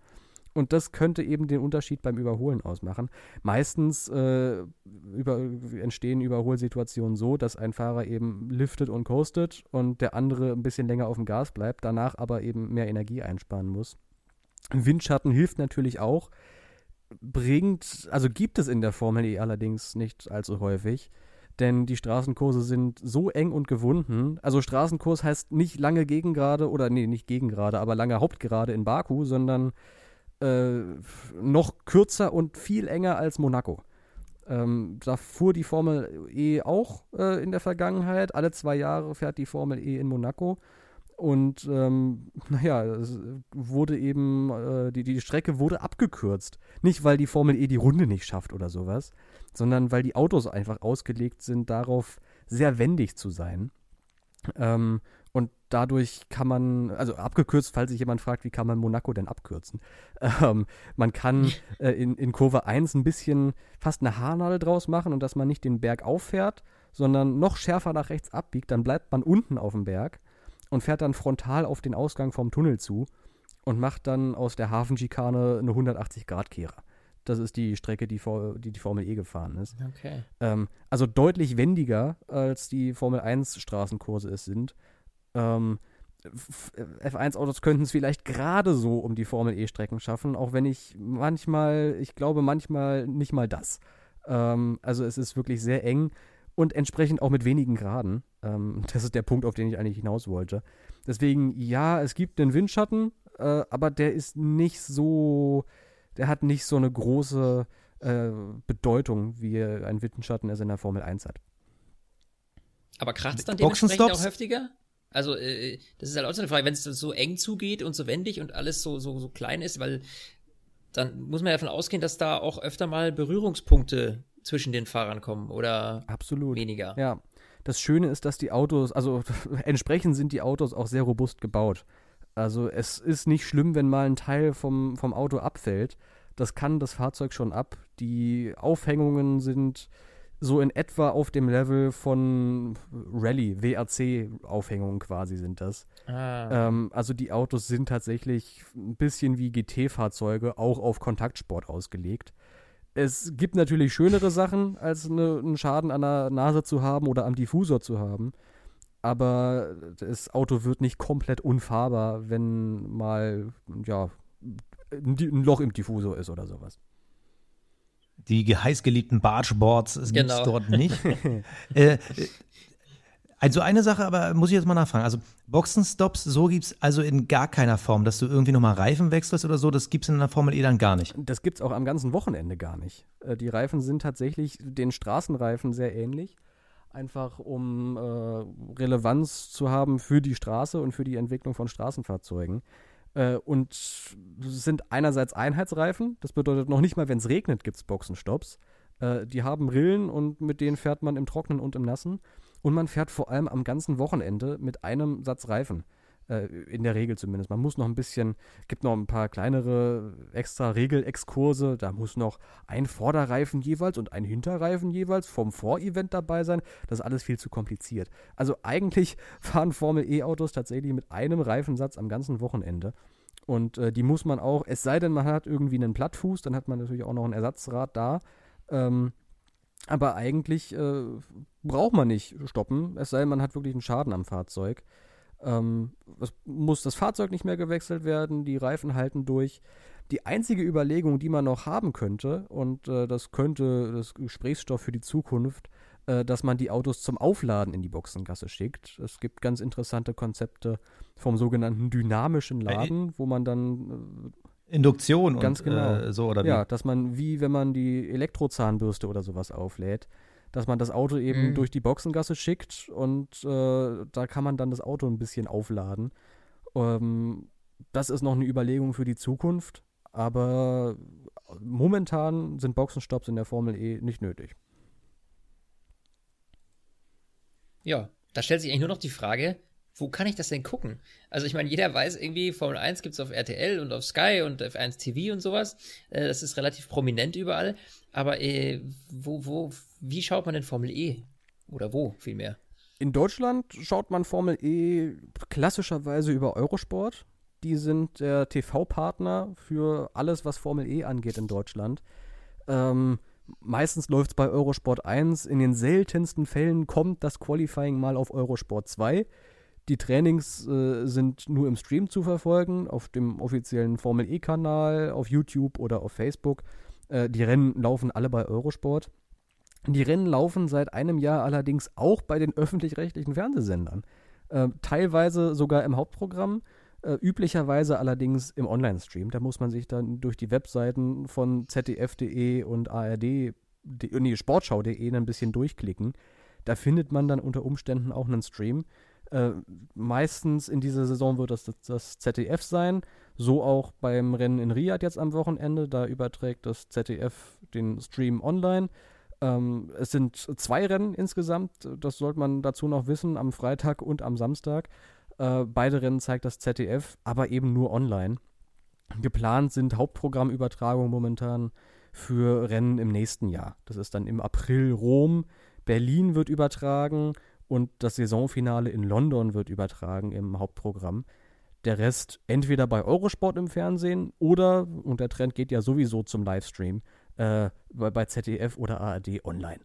Und das könnte eben den Unterschied beim Überholen ausmachen. Meistens äh, über, entstehen Überholsituationen so, dass ein Fahrer eben liftet und coastet und der andere ein bisschen länger auf dem Gas bleibt, danach aber eben mehr Energie einsparen muss. Windschatten hilft natürlich auch, bringt, also gibt es in der Formel E allerdings nicht allzu häufig, denn die Straßenkurse sind so eng und gewunden. Also Straßenkurs heißt nicht lange Gegengrade oder nee, nicht Gegengrade, aber lange Hauptgerade in Baku, sondern äh, noch kürzer und viel enger als Monaco. Ähm, da fuhr die Formel E auch äh, in der Vergangenheit. Alle zwei Jahre fährt die Formel E in Monaco. Und ähm, naja, es wurde eben, äh, die, die Strecke wurde abgekürzt. Nicht, weil die Formel E die Runde nicht schafft oder sowas, sondern weil die Autos einfach ausgelegt sind, darauf sehr wendig zu sein. Ähm, und dadurch kann man, also abgekürzt, falls sich jemand fragt, wie kann man Monaco denn abkürzen? Ähm, man kann äh, in, in Kurve 1 ein bisschen fast eine Haarnadel draus machen und dass man nicht den Berg auffährt, sondern noch schärfer nach rechts abbiegt, dann bleibt man unten auf dem Berg und fährt dann frontal auf den Ausgang vom Tunnel zu und macht dann aus der Hafenschikane eine 180-Grad-Kehrer. Das ist die Strecke, die, die, die Formel E gefahren ist. Okay. Ähm, also deutlich wendiger, als die Formel 1 Straßenkurse es sind. Ähm, F1-Autos könnten es vielleicht gerade so um die Formel E-Strecken schaffen, auch wenn ich manchmal, ich glaube manchmal nicht mal das. Ähm, also es ist wirklich sehr eng und entsprechend auch mit wenigen Graden. Ähm, das ist der Punkt, auf den ich eigentlich hinaus wollte. Deswegen, ja, es gibt den Windschatten, äh, aber der ist nicht so, der hat nicht so eine große äh, Bedeutung, wie ein Windschatten es in der Formel 1 hat. Aber kratzt dann dementsprechend auch heftiger? Also, äh, das ist halt auch so eine Frage, wenn es so eng zugeht und so wendig und alles so, so, so klein ist, weil dann muss man ja davon ausgehen, dass da auch öfter mal Berührungspunkte zwischen den Fahrern kommen oder Absolut. weniger. Ja. Das Schöne ist, dass die Autos, also entsprechend sind die Autos auch sehr robust gebaut. Also es ist nicht schlimm, wenn mal ein Teil vom, vom Auto abfällt. Das kann das Fahrzeug schon ab. Die Aufhängungen sind so in etwa auf dem Level von Rallye, WRC-Aufhängungen quasi sind das. Ah. Ähm, also die Autos sind tatsächlich ein bisschen wie GT-Fahrzeuge, auch auf Kontaktsport ausgelegt. Es gibt natürlich schönere Sachen, als eine, einen Schaden an der Nase zu haben oder am Diffusor zu haben. Aber das Auto wird nicht komplett unfahrbar, wenn mal ja, ein Loch im Diffusor ist oder sowas. Die heißgeliebten Bargeboards gibt es genau. dort nicht. äh, also eine Sache, aber muss ich jetzt mal nachfragen. Also Boxenstops, so gibt es also in gar keiner Form, dass du irgendwie nochmal Reifen wechselst oder so, das gibt es in der Formel E dann gar nicht. Das gibt es auch am ganzen Wochenende gar nicht. Äh, die Reifen sind tatsächlich den Straßenreifen sehr ähnlich. Einfach um äh, Relevanz zu haben für die Straße und für die Entwicklung von Straßenfahrzeugen. Äh, und sind einerseits Einheitsreifen, das bedeutet noch nicht mal, wenn es regnet, gibt es Boxenstopps. Äh, die haben Rillen und mit denen fährt man im Trocknen und im Nassen. Und man fährt vor allem am ganzen Wochenende mit einem Satz Reifen. Äh, in der Regel zumindest. Man muss noch ein bisschen, gibt noch ein paar kleinere extra Regelexkurse. Da muss noch ein Vorderreifen jeweils und ein Hinterreifen jeweils vom Vorevent dabei sein. Das ist alles viel zu kompliziert. Also eigentlich fahren Formel E-Autos tatsächlich mit einem Reifensatz am ganzen Wochenende. Und äh, die muss man auch, es sei denn, man hat irgendwie einen Plattfuß, dann hat man natürlich auch noch ein Ersatzrad da. Ähm, aber eigentlich äh, braucht man nicht stoppen, es sei denn, man hat wirklich einen Schaden am Fahrzeug. Ähm, es muss das Fahrzeug nicht mehr gewechselt werden, die Reifen halten durch. Die einzige Überlegung, die man noch haben könnte, und äh, das könnte das Gesprächsstoff für die Zukunft, äh, dass man die Autos zum Aufladen in die Boxengasse schickt. Es gibt ganz interessante Konzepte vom sogenannten dynamischen Laden, wo man dann äh, Induktion ganz und genau. Äh, so oder wie? Ja, dass man wie wenn man die Elektrozahnbürste oder sowas auflädt, dass man das Auto eben mhm. durch die Boxengasse schickt und äh, da kann man dann das Auto ein bisschen aufladen. Ähm, das ist noch eine Überlegung für die Zukunft, aber momentan sind Boxenstopps in der Formel E nicht nötig. Ja, da stellt sich eigentlich nur noch die Frage, wo kann ich das denn gucken? Also ich meine, jeder weiß irgendwie, Formel 1 gibt es auf RTL und auf Sky und auf 1 TV und sowas. Äh, das ist relativ prominent überall. Aber äh, wo, wo, wie schaut man denn Formel E? Oder wo vielmehr? In Deutschland schaut man Formel E klassischerweise über Eurosport. Die sind der TV-Partner für alles, was Formel E angeht in Deutschland. Ähm, meistens läuft es bei Eurosport 1. In den seltensten Fällen kommt das Qualifying mal auf Eurosport 2. Die Trainings äh, sind nur im Stream zu verfolgen, auf dem offiziellen Formel E-Kanal, auf YouTube oder auf Facebook. Äh, die Rennen laufen alle bei Eurosport. Die Rennen laufen seit einem Jahr allerdings auch bei den öffentlich-rechtlichen Fernsehsendern. Äh, teilweise sogar im Hauptprogramm, äh, üblicherweise allerdings im Online-Stream. Da muss man sich dann durch die Webseiten von zdf.de und ARD, nee, sportschau.de ein bisschen durchklicken. Da findet man dann unter Umständen auch einen Stream. Äh, meistens in dieser Saison wird das, das ZDF sein. So auch beim Rennen in Riyadh jetzt am Wochenende. Da überträgt das ZDF den Stream online. Ähm, es sind zwei Rennen insgesamt, das sollte man dazu noch wissen, am Freitag und am Samstag. Äh, beide Rennen zeigt das ZDF, aber eben nur online. Geplant sind Hauptprogrammübertragungen momentan für Rennen im nächsten Jahr. Das ist dann im April Rom, Berlin wird übertragen und das Saisonfinale in London wird übertragen im Hauptprogramm. Der Rest entweder bei Eurosport im Fernsehen oder, und der Trend geht ja sowieso zum Livestream, äh, bei, bei ZDF oder ARD online.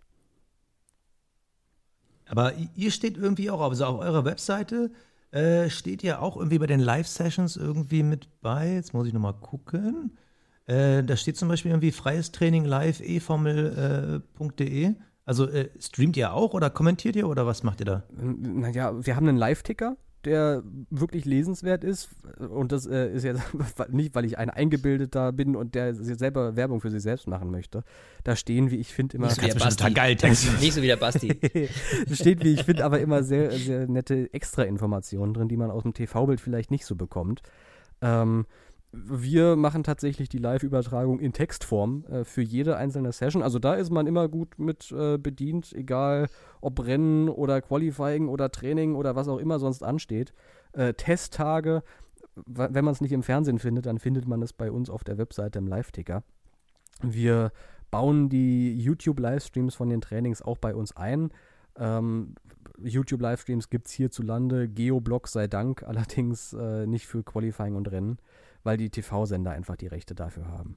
Aber ihr steht irgendwie auch, also auf eurer Webseite äh, steht ja auch irgendwie bei den Live-Sessions irgendwie mit bei. Jetzt muss ich nochmal gucken. Äh, da steht zum Beispiel irgendwie freies Training live eformel.de. Äh, also äh, streamt ihr auch oder kommentiert ihr oder was macht ihr da? Naja, wir haben einen Live-Ticker, der wirklich lesenswert ist. Und das äh, ist jetzt nicht, weil ich ein Eingebildeter bin und der selber Werbung für sich selbst machen möchte. Da stehen, wie ich finde, immer. Nicht so wie der Basti. Geil Nicht so wie der Basti. da steht, wie ich finde, aber immer sehr, sehr nette Extra-Informationen drin, die man aus dem TV-Bild vielleicht nicht so bekommt. Ähm, wir machen tatsächlich die Live-Übertragung in Textform äh, für jede einzelne Session. Also da ist man immer gut mit äh, bedient, egal ob Rennen oder Qualifying oder Training oder was auch immer sonst ansteht. Äh, Testtage, wenn man es nicht im Fernsehen findet, dann findet man es bei uns auf der Webseite im Live-Ticker. Wir bauen die YouTube-Livestreams von den Trainings auch bei uns ein. Ähm, YouTube-Livestreams gibt es hierzulande, Geoblock sei Dank, allerdings äh, nicht für Qualifying und Rennen weil die TV-Sender einfach die Rechte dafür haben.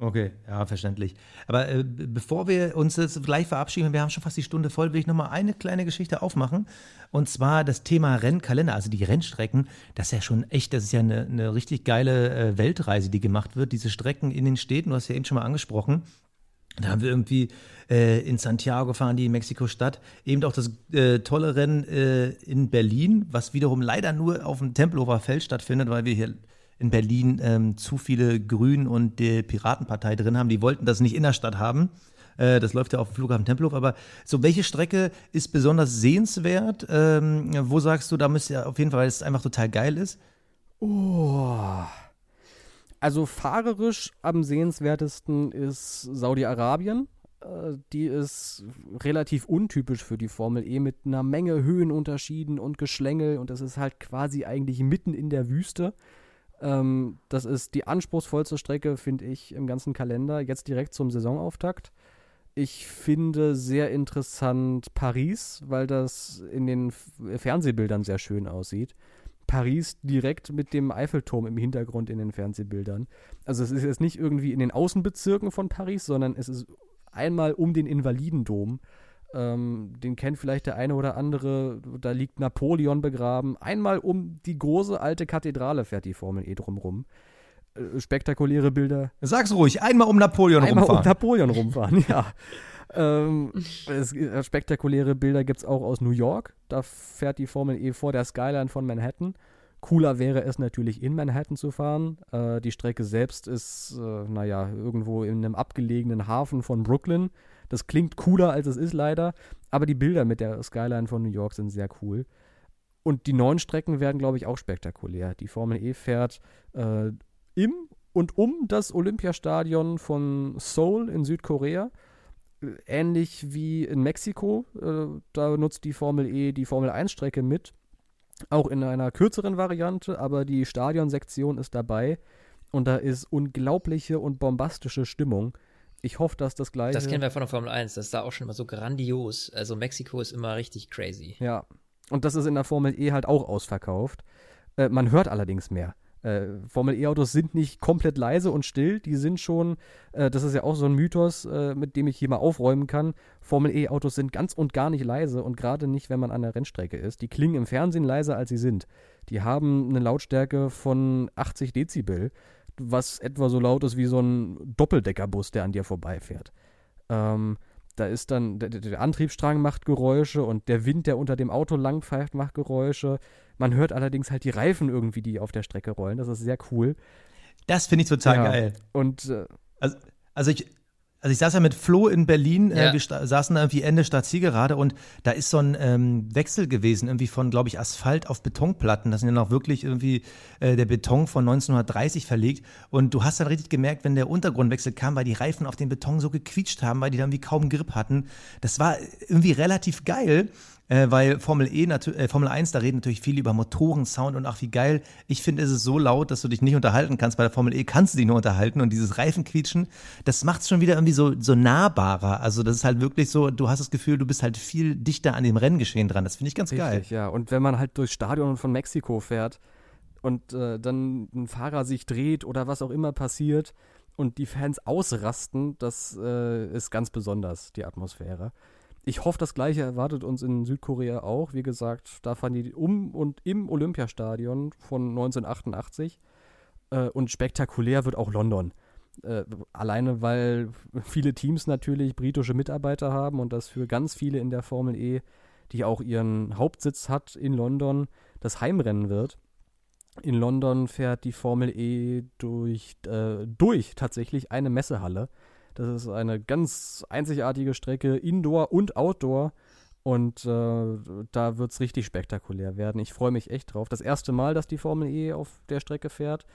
Okay, ja, verständlich. Aber äh, bevor wir uns jetzt gleich verabschieden, wir haben schon fast die Stunde voll, will ich nochmal eine kleine Geschichte aufmachen. Und zwar das Thema Rennkalender, also die Rennstrecken. Das ist ja schon echt, das ist ja eine, eine richtig geile äh, Weltreise, die gemacht wird. Diese Strecken in den Städten, du hast ja eben schon mal angesprochen. Da haben wir irgendwie äh, in Santiago fahren, die Mexiko-Stadt. Eben auch das äh, tolle Rennen äh, in Berlin, was wiederum leider nur auf dem Tempelhofer Feld stattfindet, weil wir hier in Berlin ähm, zu viele Grünen und die Piratenpartei drin haben. Die wollten das nicht in der Stadt haben. Äh, das läuft ja auf dem Flughafen Tempelhof. Aber so, welche Strecke ist besonders sehenswert? Ähm, wo sagst du, da müsst ihr auf jeden Fall, weil es einfach total geil ist? Oh. Also fahrerisch am sehenswertesten ist Saudi-Arabien. Äh, die ist relativ untypisch für die Formel E mit einer Menge Höhenunterschieden und Geschlängel und das ist halt quasi eigentlich mitten in der Wüste. Ähm, das ist die anspruchsvollste Strecke, finde ich, im ganzen Kalender, jetzt direkt zum Saisonauftakt. Ich finde sehr interessant Paris, weil das in den Fernsehbildern sehr schön aussieht. Paris direkt mit dem Eiffelturm im Hintergrund in den Fernsehbildern. Also es ist jetzt nicht irgendwie in den Außenbezirken von Paris, sondern es ist einmal um den Invalidendom. Ähm, den kennt vielleicht der eine oder andere. Da liegt Napoleon begraben. Einmal um die große alte Kathedrale fährt die Formel E drumrum. Äh, spektakuläre Bilder. Sag's ruhig, einmal um Napoleon einmal rumfahren. Einmal um Napoleon rumfahren, ja. ähm, es, äh, spektakuläre Bilder gibt es auch aus New York. Da fährt die Formel E vor der Skyline von Manhattan. Cooler wäre es natürlich in Manhattan zu fahren. Äh, die Strecke selbst ist, äh, naja, irgendwo in einem abgelegenen Hafen von Brooklyn. Das klingt cooler, als es ist leider. Aber die Bilder mit der Skyline von New York sind sehr cool. Und die neuen Strecken werden, glaube ich, auch spektakulär. Die Formel E fährt äh, im und um das Olympiastadion von Seoul in Südkorea ähnlich wie in Mexiko. Äh, da nutzt die Formel E die Formel 1-Strecke mit. Auch in einer kürzeren Variante, aber die Stadionsektion ist dabei. Und da ist unglaubliche und bombastische Stimmung. Ich hoffe, dass das gleiche. Das kennen wir von der Formel 1. Das ist da auch schon immer so grandios. Also Mexiko ist immer richtig crazy. Ja. Und das ist in der Formel E halt auch ausverkauft. Äh, man hört allerdings mehr. Äh, Formel E-Autos sind nicht komplett leise und still, die sind schon, äh, das ist ja auch so ein Mythos, äh, mit dem ich hier mal aufräumen kann. Formel E-Autos sind ganz und gar nicht leise und gerade nicht, wenn man an der Rennstrecke ist. Die klingen im Fernsehen leiser, als sie sind. Die haben eine Lautstärke von 80 Dezibel, was etwa so laut ist wie so ein Doppeldeckerbus, der an dir vorbeifährt. Ähm, da ist dann, der, der, Antriebsstrang macht Geräusche und der Wind, der unter dem Auto langpfeift, macht Geräusche. Man hört allerdings halt die Reifen irgendwie, die auf der Strecke rollen. Das ist sehr cool. Das finde ich total ja. geil. Und äh, also, also ich, also ich saß ja mit Flo in Berlin, äh, ja. äh, wir saßen da irgendwie Ende Stadt Zielgerade und da ist so ein ähm, Wechsel gewesen, irgendwie von, glaube ich, Asphalt auf Betonplatten. Das sind ja noch wirklich irgendwie äh, der Beton von 1930 verlegt. Und du hast dann richtig gemerkt, wenn der Untergrundwechsel kam, weil die Reifen auf den Beton so gequietscht haben, weil die dann wie kaum Grip hatten. Das war irgendwie relativ geil äh, weil Formel E, äh, Formel 1, da reden natürlich viele über Motoren, Sound und ach wie geil. Ich finde, es ist so laut, dass du dich nicht unterhalten kannst. Bei der Formel E kannst du dich nur unterhalten und dieses Reifenquietschen, das macht es schon wieder irgendwie so, so nahbarer. Also das ist halt wirklich so, du hast das Gefühl, du bist halt viel dichter an dem Renngeschehen dran. Das finde ich ganz Richtig, geil. ja. Und wenn man halt durchs Stadion von Mexiko fährt und äh, dann ein Fahrer sich dreht oder was auch immer passiert und die Fans ausrasten, das äh, ist ganz besonders, die Atmosphäre ich hoffe, das Gleiche erwartet uns in Südkorea auch. Wie gesagt, da fahren die um und im Olympiastadion von 1988. Äh, und spektakulär wird auch London. Äh, alleine, weil viele Teams natürlich britische Mitarbeiter haben und das für ganz viele in der Formel E, die auch ihren Hauptsitz hat in London, das Heimrennen wird. In London fährt die Formel E durch, äh, durch tatsächlich eine Messehalle das ist eine ganz einzigartige Strecke, Indoor und Outdoor. Und äh, da wird es richtig spektakulär werden. Ich freue mich echt drauf. Das erste Mal, dass die Formel E auf der Strecke fährt.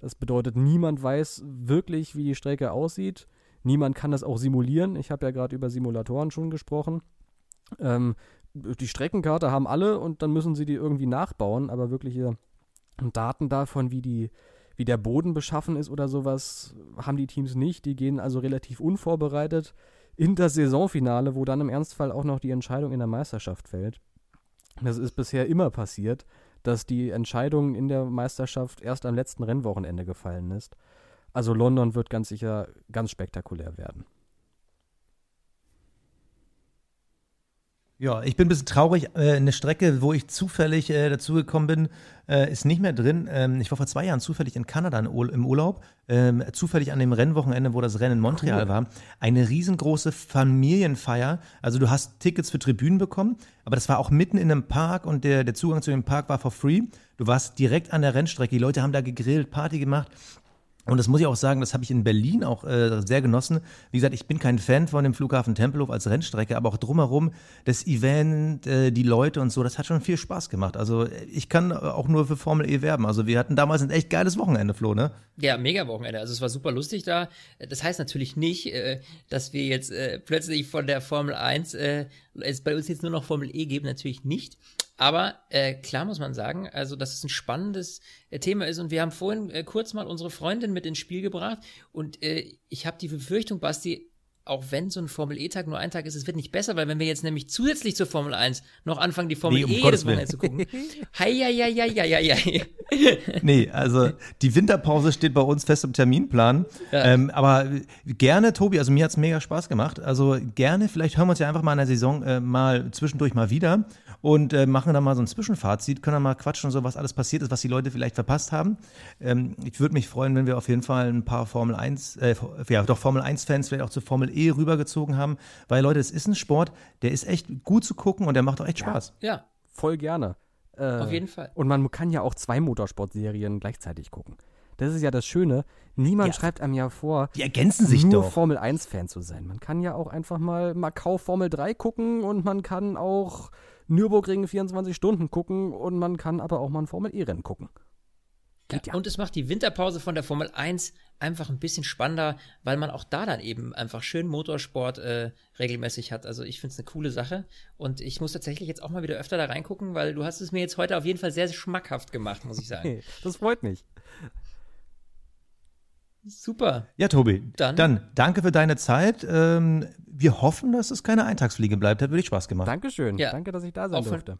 Das bedeutet, niemand weiß wirklich, wie die Strecke aussieht. Niemand kann das auch simulieren. Ich habe ja gerade über Simulatoren schon gesprochen. Ähm, die Streckenkarte haben alle und dann müssen sie die irgendwie nachbauen, aber wirkliche Daten davon, wie die wie der Boden beschaffen ist oder sowas, haben die Teams nicht. Die gehen also relativ unvorbereitet in das Saisonfinale, wo dann im Ernstfall auch noch die Entscheidung in der Meisterschaft fällt. Das ist bisher immer passiert, dass die Entscheidung in der Meisterschaft erst am letzten Rennwochenende gefallen ist. Also London wird ganz sicher ganz spektakulär werden. Ja, ich bin ein bisschen traurig. Äh, eine Strecke, wo ich zufällig äh, dazugekommen bin, äh, ist nicht mehr drin. Ähm, ich war vor zwei Jahren zufällig in Kanada im Urlaub, ähm, zufällig an dem Rennwochenende, wo das Rennen in Montreal cool. war. Eine riesengroße Familienfeier. Also du hast Tickets für Tribünen bekommen, aber das war auch mitten in einem Park und der, der Zugang zu dem Park war for free. Du warst direkt an der Rennstrecke. Die Leute haben da gegrillt, Party gemacht. Und das muss ich auch sagen, das habe ich in Berlin auch äh, sehr genossen. Wie gesagt, ich bin kein Fan von dem Flughafen Tempelhof als Rennstrecke, aber auch drumherum das Event, äh, die Leute und so, das hat schon viel Spaß gemacht. Also ich kann auch nur für Formel E werben. Also wir hatten damals ein echt geiles Wochenende, Flo, ne? Ja, mega Wochenende. Also es war super lustig da. Das heißt natürlich nicht, äh, dass wir jetzt äh, plötzlich von der Formel 1 äh, es bei uns jetzt nur noch Formel E geben, natürlich nicht. Aber äh, klar muss man sagen, also dass es ein spannendes äh, Thema ist. Und wir haben vorhin äh, kurz mal unsere Freundin mit ins Spiel gebracht. Und äh, ich habe die Befürchtung, Basti, auch wenn so ein Formel-E-Tag nur ein Tag ist, es wird nicht besser, weil wenn wir jetzt nämlich zusätzlich zur Formel 1 noch anfangen, die Formel nee, um E jedes Wochenende zu gucken. Hei, hei, hei, hei, hei. Nee, also die Winterpause steht bei uns fest im Terminplan. Ja. Ähm, aber gerne, Tobi, also mir hat's mega Spaß gemacht. Also gerne, vielleicht hören wir uns ja einfach mal in der Saison äh, mal zwischendurch mal wieder und äh, machen dann mal so ein Zwischenfazit, können dann mal quatschen, so was alles passiert ist, was die Leute vielleicht verpasst haben. Ähm, ich würde mich freuen, wenn wir auf jeden Fall ein paar Formel 1, äh, ja doch Formel 1-Fans vielleicht auch zu Formel E rübergezogen haben, weil Leute, es ist ein Sport, der ist echt gut zu gucken und der macht auch echt Spaß. Ja, ja. voll gerne. Äh, auf jeden Fall. Und man kann ja auch zwei Motorsportserien gleichzeitig gucken. Das ist ja das Schöne. Niemand ja. schreibt einem ja vor, die ergänzen sich nur doch. Formel 1-Fan zu sein. Man kann ja auch einfach mal Macau Formel 3 gucken und man kann auch Nürburgring 24 Stunden gucken und man kann aber auch mal ein Formel E-Rennen gucken. Ja, ja. Und es macht die Winterpause von der Formel 1 einfach ein bisschen spannender, weil man auch da dann eben einfach schön Motorsport äh, regelmäßig hat. Also ich finde es eine coole Sache und ich muss tatsächlich jetzt auch mal wieder öfter da reingucken, weil du hast es mir jetzt heute auf jeden Fall sehr, sehr schmackhaft gemacht, muss ich sagen. das freut mich. Super. Ja, Tobi, dann, dann danke für deine Zeit. Ähm, wir hoffen, dass es keine Eintagsfliege bleibt. Hat wirklich Spaß gemacht. Dankeschön. Ja. Danke, dass ich da sein durfte.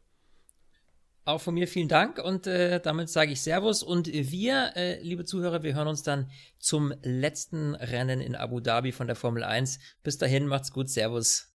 Auch von mir vielen Dank und äh, damit sage ich Servus und wir, äh, liebe Zuhörer, wir hören uns dann zum letzten Rennen in Abu Dhabi von der Formel 1. Bis dahin, macht's gut, Servus.